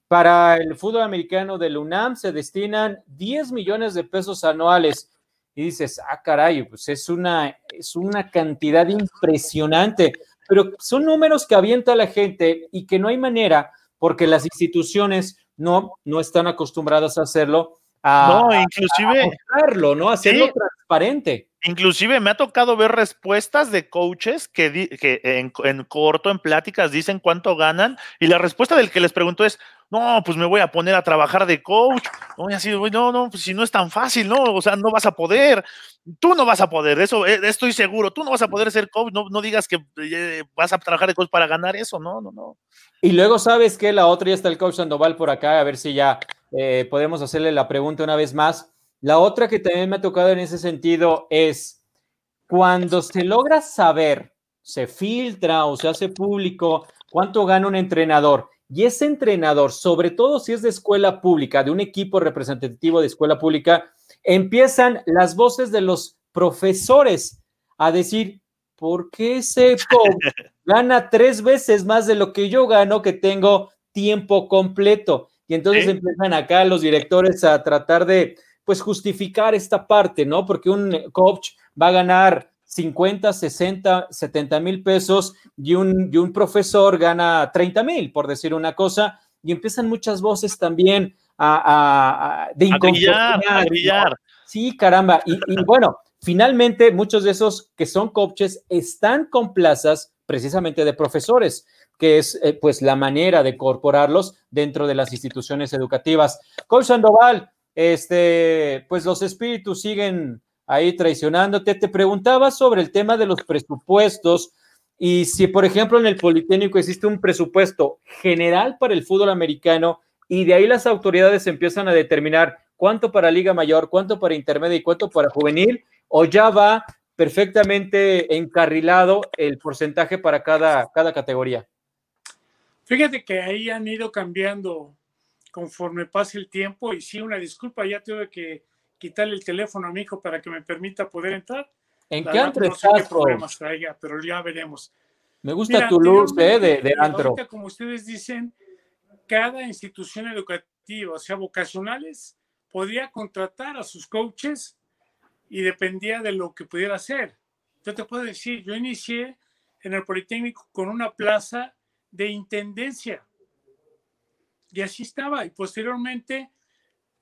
para el fútbol americano del UNAM se destinan 10 millones de pesos anuales. Y dices, ah, caray, pues es una, es una cantidad impresionante, pero son números que avienta la gente y que no hay manera porque las instituciones no, no están acostumbradas a hacerlo. A, no, inclusive. A mostrarlo, ¿no? Hacerlo sí. transparente. Inclusive me ha tocado ver respuestas de coaches que, di, que en, en, corto, en pláticas, dicen cuánto ganan y la respuesta del que les pregunto es, no, pues me voy a poner a trabajar de coach. No, y así, no, no, pues si no es tan fácil, ¿no? O sea, no vas a poder. Tú no vas a poder, eso eh, estoy seguro. Tú no vas a poder ser coach, no, no digas que eh, vas a trabajar de coach para ganar eso, no, no, no. Y luego, ¿sabes que La otra ya está el coach Sandoval por acá, a ver si ya eh, podemos hacerle la pregunta una vez más. La otra que también me ha tocado en ese sentido es cuando se logra saber, se filtra o se hace público cuánto gana un entrenador y ese entrenador, sobre todo si es de escuela pública, de un equipo representativo de escuela pública, empiezan las voces de los profesores a decir, ¿por qué ese gana tres veces más de lo que yo gano que tengo tiempo completo? Y entonces empiezan acá los directores a tratar de, pues, justificar esta parte, ¿no? Porque un coach va a ganar 50, 60, 70 mil pesos y un, y un profesor gana 30 mil, por decir una cosa, y empiezan muchas voces también a, a, a de inconformidad. ¿no? Sí, caramba. Y, y, bueno, finalmente muchos de esos que son coaches están con plazas precisamente de profesores, que es eh, pues la manera de incorporarlos dentro de las instituciones educativas. Coach Sandoval, este, pues los espíritus siguen ahí traicionándote. Te preguntaba sobre el tema de los presupuestos Y si, por ejemplo, en el Politécnico existe un presupuesto general para el fútbol americano y de ahí las autoridades empiezan a determinar cuánto para Liga Mayor, cuánto para Intermedia y cuánto para Juvenil, o ya va perfectamente encarrilado el porcentaje para cada, cada categoría. Fíjate que ahí han ido cambiando conforme pase el tiempo y sí, una disculpa, ya tuve que quitarle el teléfono a mi hijo para que me permita poder entrar. ¿En qué antro no sé qué problemas traiga, pero ya veremos. Me gusta tu luz eh, de, de antro. Ahorita, como ustedes dicen, cada institución educativa, o sea, vocacionales, podía contratar a sus coaches y dependía de lo que pudiera hacer. Yo te puedo decir, yo inicié en el Politécnico con una plaza de intendencia. Y así estaba. Y posteriormente,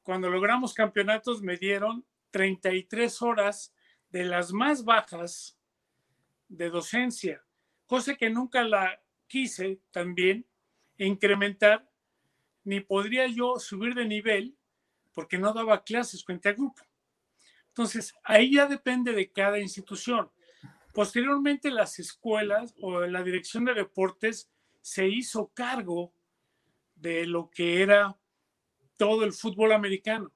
cuando logramos campeonatos, me dieron 33 horas de las más bajas de docencia, cosa que nunca la quise también incrementar, ni podría yo subir de nivel porque no daba clases frente al grupo. Entonces, ahí ya depende de cada institución. Posteriormente, las escuelas o la dirección de deportes se hizo cargo de lo que era todo el fútbol americano.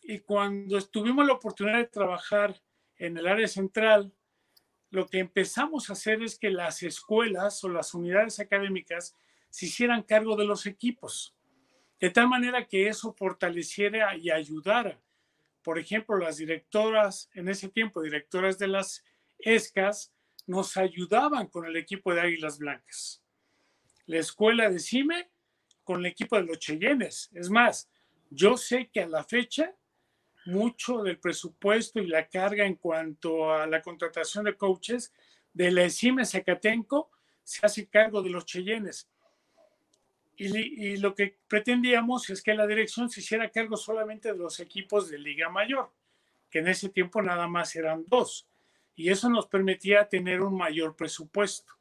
Y cuando tuvimos la oportunidad de trabajar en el área central, lo que empezamos a hacer es que las escuelas o las unidades académicas se hicieran cargo de los equipos, de tal manera que eso fortaleciera y ayudara. Por ejemplo, las directoras, en ese tiempo, directoras de las ESCAS, nos ayudaban con el equipo de Águilas Blancas. La escuela de CIME con el equipo de los Cheyennes. Es más, yo sé que a la fecha mucho del presupuesto y la carga en cuanto a la contratación de coaches de la ECIME Zacatenco se hace cargo de los Cheyennes. Y, y, lo que pretendíamos es que la dirección se hiciera cargo solamente de los equipos de Liga Mayor, que en ese tiempo nada más eran dos. Y eso nos permitía tener un mayor presupuesto.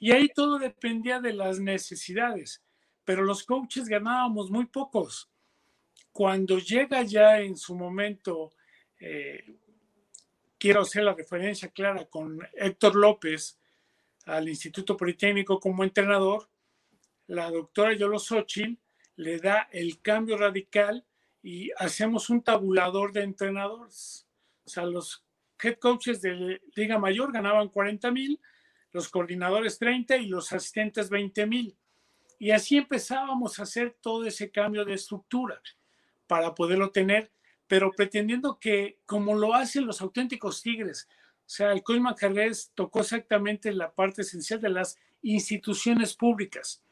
Y ahí todo dependía de las necesidades, pero los coaches ganábamos muy pocos cuando llega ya en su momento, eh, quiero hacer la referencia clara con Héctor López al Instituto Politécnico como entrenador, la doctora Yolo Xochitl le da el cambio radical y hacemos un tabulador de entrenadores. O sea, los head coaches de Liga Mayor ganaban 40 mil, los coordinadores 30 y los asistentes 20 mil. Y así empezábamos a hacer todo ese cambio de estructura para poderlo tener, pero pretendiendo que, como lo hacen los auténticos tigres, o sea, el Coin Carles tocó exactamente la parte esencial de las instituciones públicas.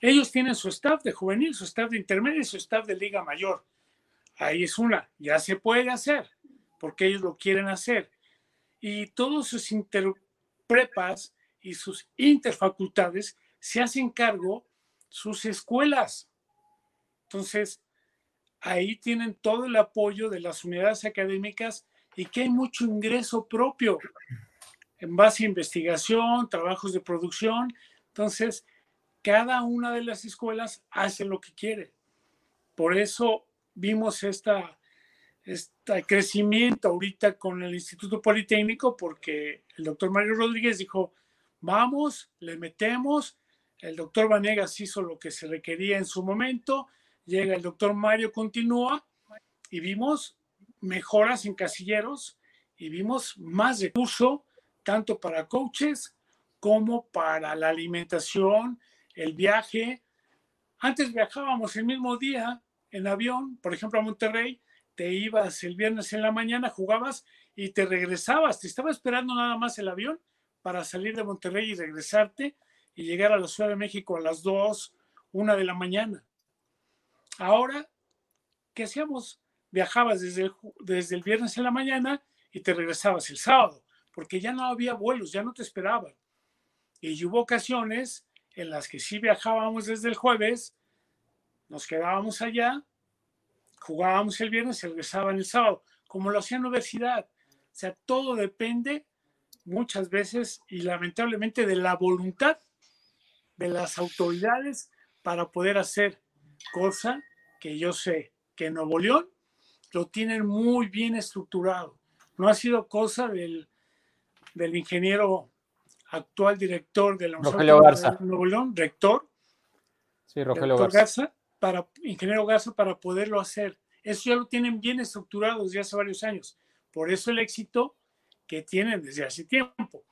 Ellos tienen su staff de juvenil, su staff de intermedio y su staff de liga mayor. Ahí es una, ya se puede hacer, porque ellos lo quieren hacer. Y todos sus interprepas y sus interfacultades se hacen cargo sus escuelas. Entonces, ahí tienen todo el apoyo de las unidades académicas y que hay mucho ingreso propio en base a investigación, trabajos de producción. Entonces, cada una de las escuelas hace lo que quiere. Por eso vimos esta, este crecimiento ahorita con el Instituto Politécnico, porque el doctor Mario Rodríguez dijo, vamos, le metemos. El doctor Vanegas hizo lo que se requería en su momento llega el doctor Mario, continúa y vimos mejoras en casilleros y vimos más recurso tanto para coaches como para la alimentación, el viaje. Antes viajábamos el mismo día en avión, por ejemplo a Monterrey, te ibas el viernes en la mañana, jugabas y te regresabas, te estaba esperando nada más el avión para salir de Monterrey y regresarte y llegar a la Ciudad de México a las 2, 1 de la mañana. Ahora, ¿qué hacíamos? Viajabas desde el, desde el viernes en la mañana y te regresabas el sábado, porque ya no había vuelos, ya no te esperaban. Y hubo ocasiones en las que sí viajábamos desde el jueves, nos quedábamos allá, jugábamos el viernes y regresaban el sábado, como lo hacía en la universidad. O sea, todo depende muchas veces y lamentablemente de la voluntad de las autoridades para poder hacer cosa que yo sé que en Nuevo León lo tienen muy bien estructurado. No ha sido cosa del, del ingeniero actual director de la Garza. de Nuevo León, rector, Sí, Rogelio Garza. Garza, para, ingeniero Garza, para poderlo hacer. Eso ya lo tienen bien estructurado desde hace varios años. Por eso el éxito que tienen desde hace tiempo.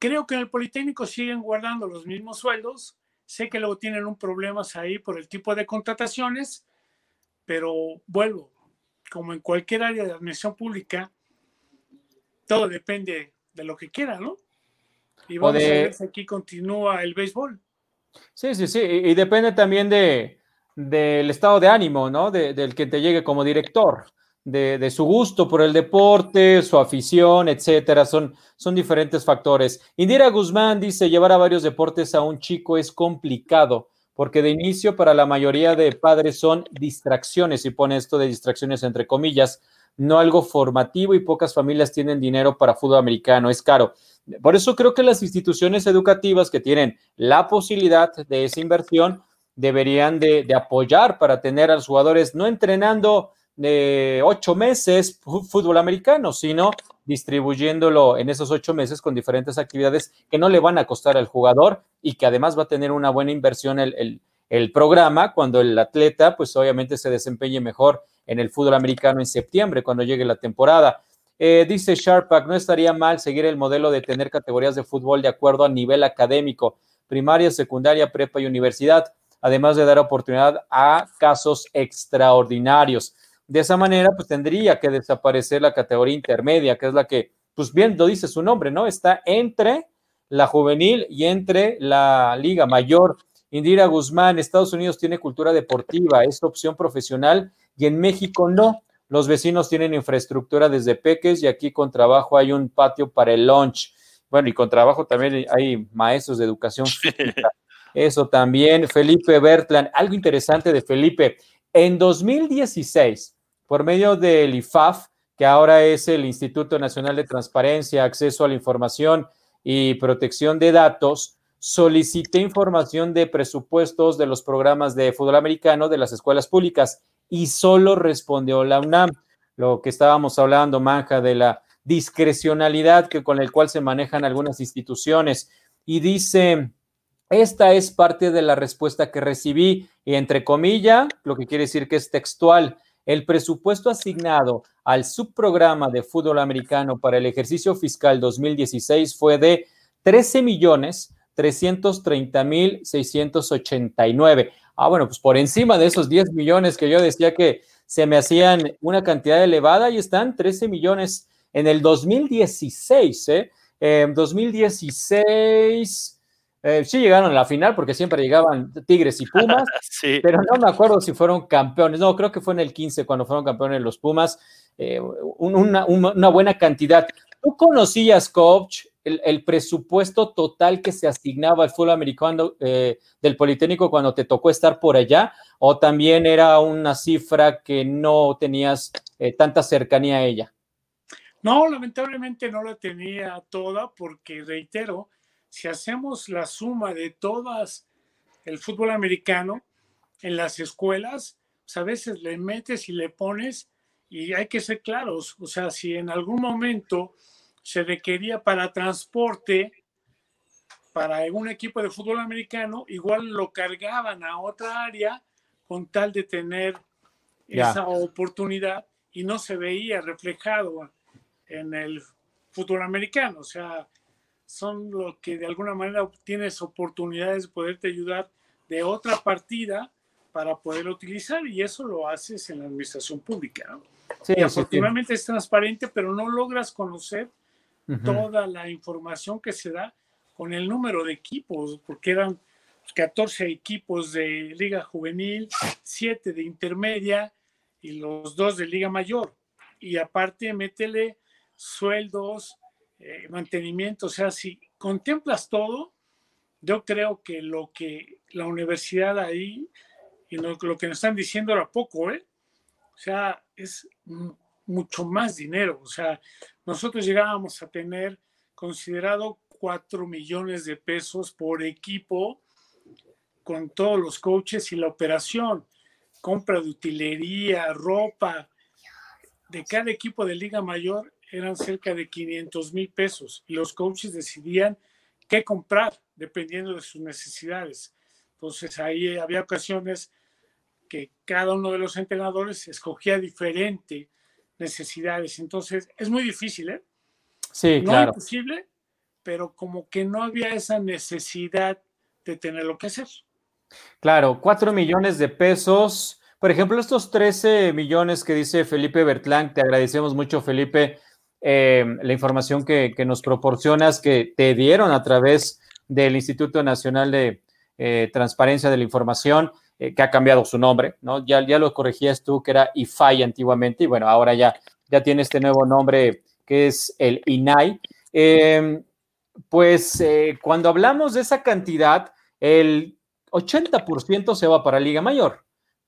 Creo que en el Politécnico siguen guardando los mismos sueldos. Sé que luego tienen un problemas ahí por el tipo de contrataciones, pero vuelvo, como en cualquier área de administración pública, todo depende de lo que quiera, ¿no? Y vamos de- a ver si aquí continúa el béisbol. Sí, sí, sí. Y, y depende también de, del estado de ánimo, ¿no? De- del que te llegue como director, de, de su gusto por el deporte, su afición, etcétera. Son, son diferentes factores. Indira Guzmán dice: llevar a varios deportes a un chico es complicado, porque de inicio para la mayoría de padres son distracciones, y pone esto de distracciones entre comillas, no algo formativo y pocas familias tienen dinero para fútbol americano, es caro. Por eso creo que las instituciones educativas que tienen la posibilidad de esa inversión deberían de, de apoyar para tener a los jugadores no entrenando de ocho meses fútbol americano, sino distribuyéndolo en esos ocho meses con diferentes actividades que no le van a costar al jugador y que además va a tener una buena inversión el, el- el programa cuando el atleta pues obviamente se desempeñe mejor en el fútbol americano en septiembre cuando llegue la temporada. Eh, dice Sharpak, no estaría mal seguir el modelo de tener categorías de fútbol de acuerdo a nivel académico, primaria, secundaria, prepa y universidad, además de dar oportunidad a casos extraordinarios. De esa manera, pues tendría que desaparecer la categoría intermedia, que es la que, pues bien lo dice su nombre, ¿no? Está entre la juvenil y entre la liga mayor. Indira Guzmán, Estados Unidos tiene cultura deportiva, es opción profesional y en México no. Los vecinos tienen infraestructura desde peques y aquí con trabajo hay un patio para el lunch. Bueno, y con trabajo también hay maestros de educación física. Eso también. Felipe Bertland, algo interesante de Felipe. En 2016, por medio del IFAF, que ahora es el Instituto Nacional de Transparencia, Acceso a la Información y Protección de Datos, solicité información de presupuestos de los programas de fútbol americano de las escuelas públicas y solo respondió la UNAM, lo que estábamos hablando, Manja, de la discrecionalidad que, con el cual se manejan algunas instituciones. Y dice, esta es parte de la respuesta que recibí, y entre comillas, lo que quiere decir que es textual. El presupuesto asignado al subprograma de fútbol americano para el ejercicio fiscal 2016 fue de 13 millones 330 mil 689. Ah, bueno, pues por encima de esos 10 millones que yo decía que se me hacían una cantidad elevada, y están 13 millones en el 2016, ¿eh? En 2016, eh, sí llegaron a la final porque siempre llegaban Tigres y Pumas, Sí. pero no me acuerdo si fueron campeones. No, creo que fue en el 15 cuando fueron campeones los Pumas. eh, un- una, una- una buena cantidad. ¿Tú conocías, coach, el, el presupuesto total que se asignaba al fútbol americano eh, del Politécnico cuando te tocó estar por allá? ¿O también era una cifra que no tenías tanta cercanía a ella? No, lamentablemente no la tenía toda porque, reitero, si hacemos la suma de todas el fútbol americano en las escuelas, pues a veces le metes y le pones y hay que ser claros, o sea, si en algún momento se requería para transporte para un equipo de fútbol americano, igual lo cargaban a otra área con tal de tener esa oportunidad y no se veía reflejado en el fútbol americano. O sea, son lo que de alguna manera tienes oportunidades de poderte ayudar de otra partida para poder utilizar y eso lo haces en la administración pública. ¿no? Sí, y sí, sí. afortunadamente es transparente, pero no logras conocer Ujú. toda la información que se da con el número de equipos, porque eran 14 equipos de Liga Juvenil, 7 de intermedia y los dos de Liga Mayor. Y aparte, métele sueldos, eh, mantenimiento, o sea, si contemplas todo, yo creo que lo que la universidad ahí y lo, lo que nos están diciendo era poco, ¿eh? O sea, es mucho más dinero. O sea, nosotros llegábamos a tener considerado 4 millones de pesos por equipo con todos los coaches y la operación, compra de utilería, ropa, de cada equipo de Liga Mayor eran cerca de 500 mil pesos y los coaches decidían qué comprar dependiendo de sus necesidades. Entonces ahí había ocasiones que cada uno de los entrenadores escogía diferente necesidades. Entonces es muy difícil, ¿eh? Sí, no claro. imposible, pero como que no había esa necesidad de tener lo que hacer. Claro, cuatro millones de pesos. Por ejemplo, estos 13 millones que dice Felipe Bertlán, te agradecemos mucho, Felipe, eh, la información que, que, nos proporcionas, que te dieron a través del Instituto Nacional de eh, Transparencia de la Información, eh, que ha cambiado su nombre, ¿no? Ya, ya lo corregías tú, que era IFAI antiguamente, y bueno, ahora ya, ya tiene este nuevo nombre que es el INAI. Eh, pues cuando hablamos de esa cantidad, el 80% se va para Liga Mayor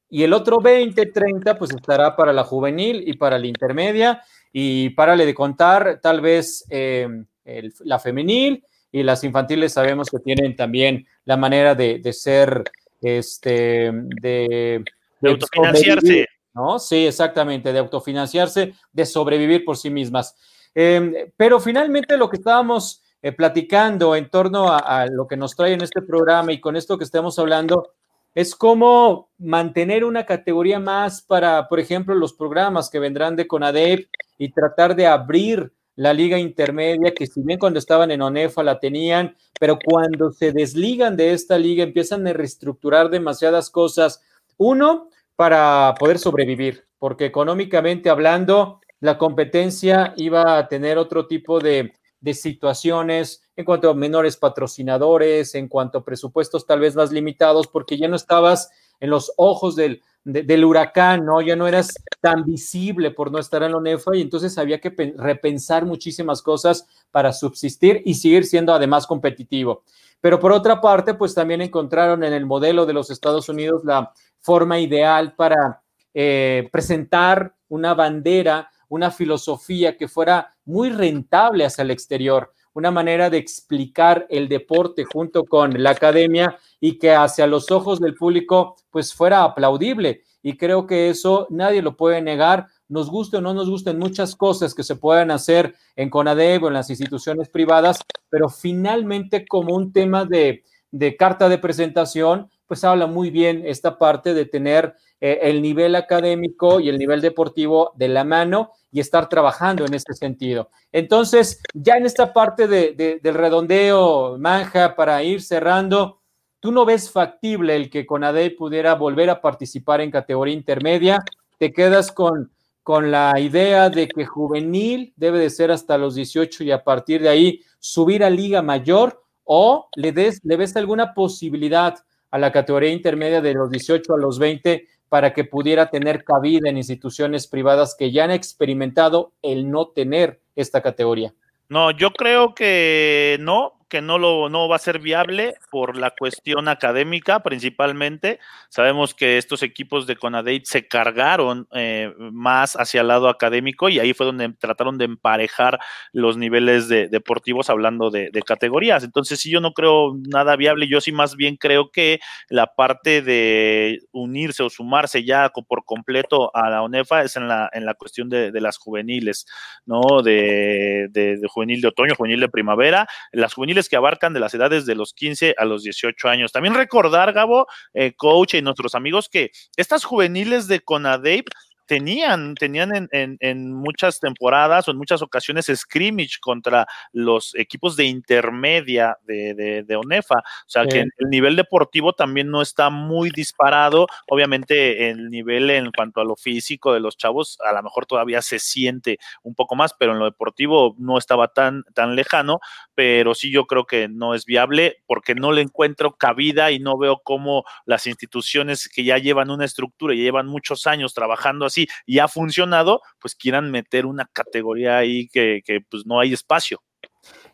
y el otro 20, 30, pues estará para la juvenil y para la intermedia y párale de contar, tal vez eh, el, la femenil y las infantiles sabemos que tienen también la manera de, de ser, este, de, de autofinanciarse. ¿no? Sí, exactamente, de autofinanciarse, de sobrevivir por sí mismas. Eh, pero finalmente lo que estábamos eh, platicando en torno a, a, lo que nos trae en este programa y con esto que estamos hablando, es cómo mantener una categoría más para, por ejemplo, los programas que vendrán de CONADEP y tratar de abrir la liga intermedia, que si bien cuando estaban en ONEFA la tenían, pero cuando se desligan de esta liga empiezan a reestructurar demasiadas cosas. Uno, para poder sobrevivir, porque económicamente hablando, la competencia iba a tener otro tipo de, de situaciones en cuanto a menores patrocinadores, en cuanto a presupuestos tal vez más limitados, porque ya no estabas en los ojos del, de, del huracán, ¿no? Ya no eras tan visible por no estar en la ONEFA y entonces había que repensar muchísimas cosas para subsistir y seguir siendo además competitivo. Pero por otra parte, pues también encontraron en el modelo de los Estados Unidos la forma ideal para eh, presentar una bandera, una filosofía que fuera muy rentable hacia el exterior, una manera de explicar el deporte junto con la academia y que hacia los ojos del público pues fuera aplaudible. Y creo que eso nadie lo puede negar, nos guste o no nos gusten muchas cosas que se puedan hacer en CONADEB o en las instituciones privadas, pero finalmente como un tema de, de carta de presentación, pues habla muy bien esta parte de tener eh, el nivel académico y el nivel deportivo de la mano y estar trabajando en este sentido. Entonces, ya en esta parte de, de, del redondeo, Manja, para ir cerrando, ¿tú no ves factible el que Conade pudiera volver a participar en categoría intermedia? ¿Te quedas con, con la idea de que juvenil debe de ser hasta los 18 y a partir de ahí subir a liga mayor? ¿O le, des, le ves alguna posibilidad a la categoría intermedia de los 18 a los 20 para que pudiera tener cabida en instituciones privadas que ya han experimentado el no tener esta categoría. No, yo creo que no, que no lo no va a ser viable por la cuestión académica principalmente. Sabemos que estos equipos de Conadate se cargaron eh, más hacia el lado académico y ahí fue donde trataron de emparejar los niveles de, deportivos hablando de, categorías. Entonces, sí, yo no creo nada viable. Yo sí más bien creo que la parte de unirse o sumarse ya por completo a la ONEFA es en la, en la cuestión de, de las juveniles, ¿no? De, de, juvenil de otoño, juvenil de primavera. Las juveniles que abarcan de las edades de los 15 a los 18 años. También recordar, Gabo, eh, coach y nuestros amigos, que estas juveniles de CONADEIP tenían, tenían en, en, en, muchas temporadas o en muchas ocasiones scrimmage contra los equipos de intermedia de, de, de ONEFA. O sea sí. que el nivel deportivo también no está muy disparado. Obviamente el nivel en cuanto a lo físico de los chavos a lo mejor todavía se siente un poco más, pero en lo deportivo no estaba tan, tan lejano. Pero sí yo creo que no es viable porque no le encuentro cabida y no veo cómo las instituciones que ya llevan una estructura y llevan muchos años trabajando así así y ha funcionado, pues quieran meter una categoría ahí que, que pues no hay espacio.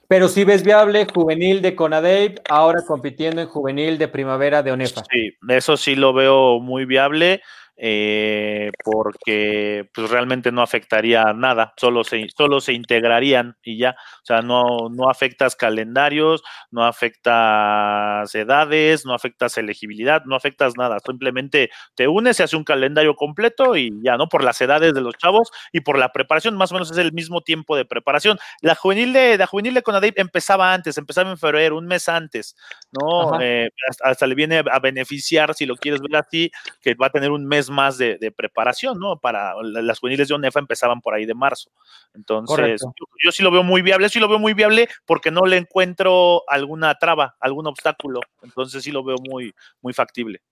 Pero si ves viable juvenil de Conadep, ahora compitiendo en juvenil de primavera de ONEFA. Sí, eso sí lo veo muy viable. Eh, porque pues realmente no afectaría nada, solo se, solo se integrarían y ya, o sea, no, no afectas calendarios, no afectas edades, no afectas elegibilidad, no afectas nada, simplemente te unes, se hace un calendario completo y ya, ¿no? Por las edades de los chavos y por la preparación, más o menos es el mismo tiempo de preparación. La juvenil de, la juvenil de Conadip empezaba antes, empezaba en febrero, un mes antes, ¿no? Eh, hasta le viene a beneficiar, si lo quieres ver así, que va a tener un mes más de, preparación, ¿no? Para las juveniles de ONEFA empezaban por ahí de marzo. Entonces, yo, sí lo veo muy viable, sí lo veo muy viable porque no le encuentro alguna traba, algún obstáculo. Entonces, sí lo veo muy, muy factible.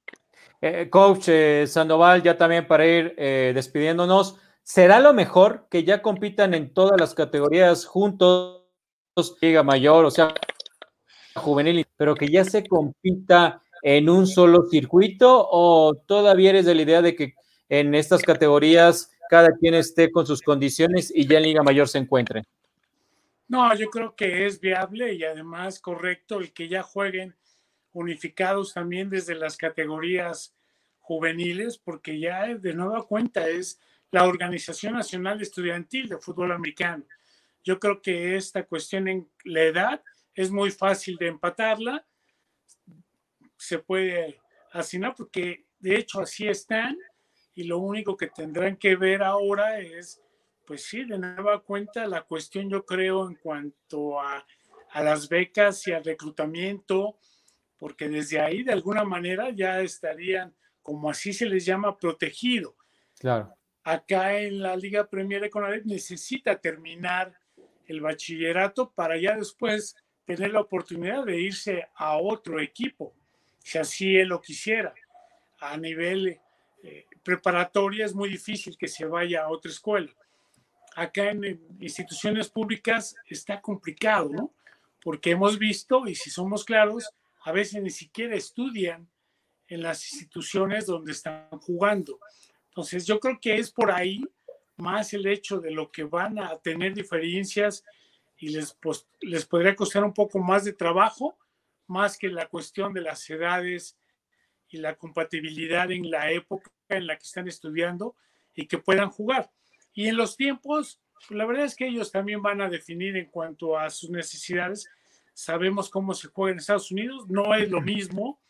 Eh, coach eh, Sandoval, ya también para ir eh, despidiéndonos, ¿será lo mejor que ya compitan en todas las categorías juntos, Liga Mayor, o sea, juvenil, pero que ya se compita en un solo circuito o todavía eres de la idea de que en estas categorías cada quien esté con sus condiciones y ya en Liga Mayor se encuentre? No, yo creo que es viable y además correcto el que ya jueguen unificados también desde las categorías juveniles, porque ya de nueva cuenta es la Organización Nacional Estudiantil de Fútbol Americano. Yo creo que esta cuestión en la edad es muy fácil de empatarla se puede asignar porque de hecho así están y lo único que tendrán que ver ahora es, pues sí, de nueva cuenta la cuestión yo creo en cuanto a, a las becas y al reclutamiento, porque desde ahí de alguna manera ya estarían, como así se les llama, protegido. Claro. Acá en la Liga Premier de Conalep necesita terminar el bachillerato para ya después tener la oportunidad de irse a otro equipo si así él lo quisiera. A nivel eh, preparatoria es muy difícil que se vaya a otra escuela. Acá en, instituciones públicas está complicado, ¿no? Porque hemos visto, y si somos claros, a veces ni siquiera estudian en las instituciones donde están jugando. Entonces, yo creo que es por ahí más el hecho de lo que van a tener diferencias y les, pues, les podría costar un poco más de trabajo, más que la cuestión de las edades y la compatibilidad en la época en la que están estudiando y que puedan jugar. Y en los tiempos, la verdad es que ellos también van a definir en cuanto a sus necesidades. Sabemos cómo se juega en Estados Unidos, no es lo mismo,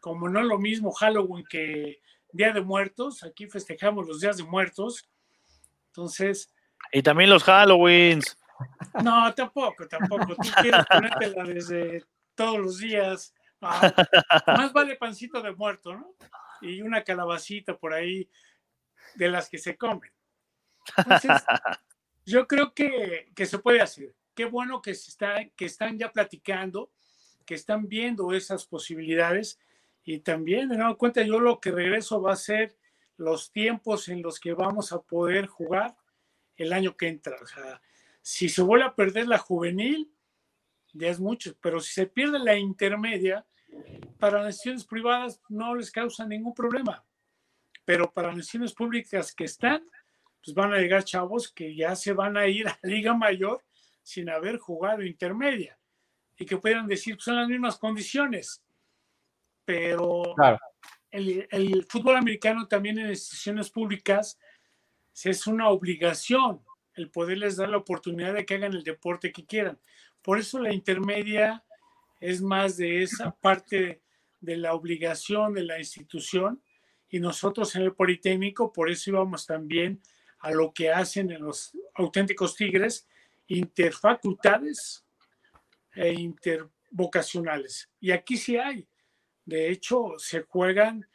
como no es lo mismo Halloween que Día de Muertos, aquí festejamos los días de muertos. Entonces... Y también los Halloweens. No, tampoco, tampoco. Tú quieres ponértela desde todos los días. más vale pancito de muerto, ¿no? Y una calabacita por ahí de las que se comen. Entonces, yo creo que, que, se puede hacer. Qué bueno que, se está, que están ya platicando, que están viendo esas posibilidades. Y también, me doy cuenta, yo lo que regreso va a ser los tiempos en los que vamos a poder jugar el año que entra. O sea, si se vuelve a perder la juvenil, ya es mucho, pero si se pierde la intermedia, para las instituciones privadas no les causa ningún problema, pero para las instituciones públicas que están, pues van a llegar chavos que ya se van a ir a Liga Mayor sin haber jugado intermedia y que puedan decir, pues son las mismas condiciones, pero el, el fútbol americano también en instituciones públicas es una obligación el poderles dar la oportunidad de que hagan el deporte que quieran. Por eso la intermedia es más de esa parte de la obligación de la institución y nosotros en el Politécnico, por eso íbamos también a lo que hacen en los auténticos tigres, interfacultades e intervocacionales. Y aquí sí hay. De hecho, se juegan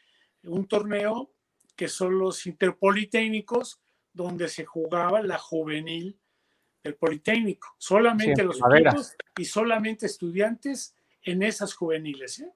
un torneo que son los interpolitécnicos, donde se jugaba la juvenil el Politécnico, solamente los equipos y solamente estudiantes en esas juveniles. ¿eh?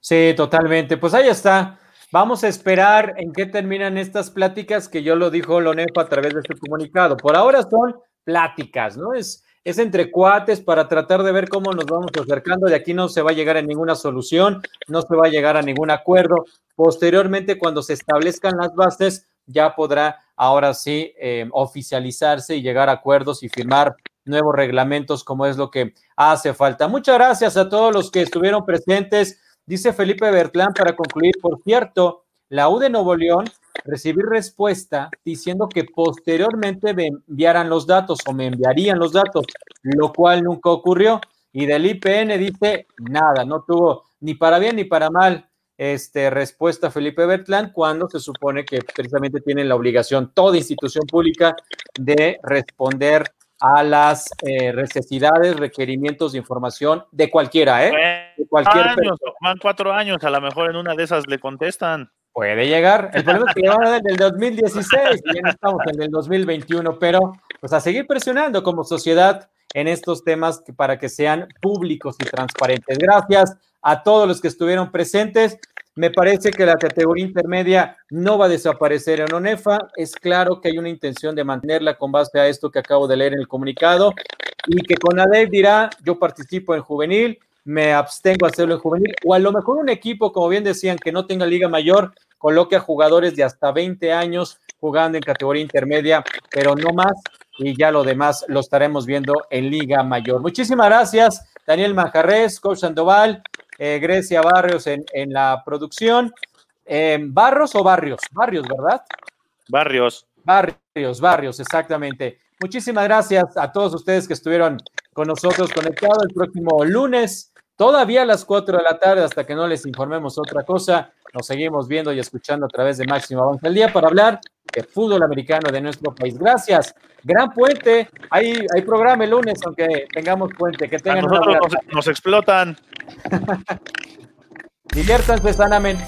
Sí, totalmente. Pues ahí está. Vamos a esperar en qué terminan estas pláticas que yo lo dijo Lonejo a través de su comunicado. Por ahora son pláticas, ¿no? Es, es entre cuates para tratar de ver cómo nos vamos acercando. De aquí no se va a llegar a ninguna solución, no se va a llegar a ningún acuerdo. Posteriormente, cuando se establezcan las bases, ya podrá ahora sí eh, oficializarse y llegar a acuerdos y firmar nuevos reglamentos como es lo que hace falta. Muchas gracias a todos los que estuvieron presentes. Dice Felipe Bertlán para concluir, por cierto, la U de Nuevo León recibir respuesta diciendo que posteriormente me enviaran los datos o me enviarían los datos, lo cual nunca ocurrió. Y del IPN dice nada, no tuvo ni para bien ni para mal este, respuesta Felipe Bertlán cuando se supone que precisamente tiene la obligación toda institución pública de responder a las eh, necesidades, requerimientos de información de cualquiera, ¿eh? De cualquier años, van cuatro años, a lo mejor en una de esas le contestan. Puede llegar. El problema es que llevan desde el 2016 y ya no estamos en el 2021, pero pues a seguir presionando como sociedad en estos temas para que sean públicos y transparentes. Gracias a todos los que estuvieron presentes. Me parece que la categoría intermedia no va a desaparecer en ONEFA. Es claro que hay una intención de mantenerla con base a esto que acabo de leer en el comunicado y que con ADEV dirá, yo participo en juvenil, me abstengo a hacerlo en juvenil, o a lo mejor un equipo, como bien decían, que no tenga liga mayor, coloque a jugadores de hasta 20 años jugando en categoría intermedia, pero no más, y ya lo demás lo estaremos viendo en liga mayor. Muchísimas gracias, Daniel Manjarres, Coach Sandoval, eh, Grecia Barrios en, en la producción. Eh, ¿Barros o Barrios? Barrios, ¿verdad? Barrios. Barrios, Barrios, exactamente. Muchísimas gracias a todos ustedes que estuvieron con nosotros conectados el próximo lunes, todavía a las 4 de la tarde, hasta que no les informemos otra cosa. Nos seguimos viendo y escuchando a través de Máximo Avance al Día para hablar de fútbol americano de nuestro país. Gracias. Gran puente. Hay, hay programa el lunes, aunque tengamos puente. Que tengan a nosotros nos, nos explotan. Diviértanse sanamente.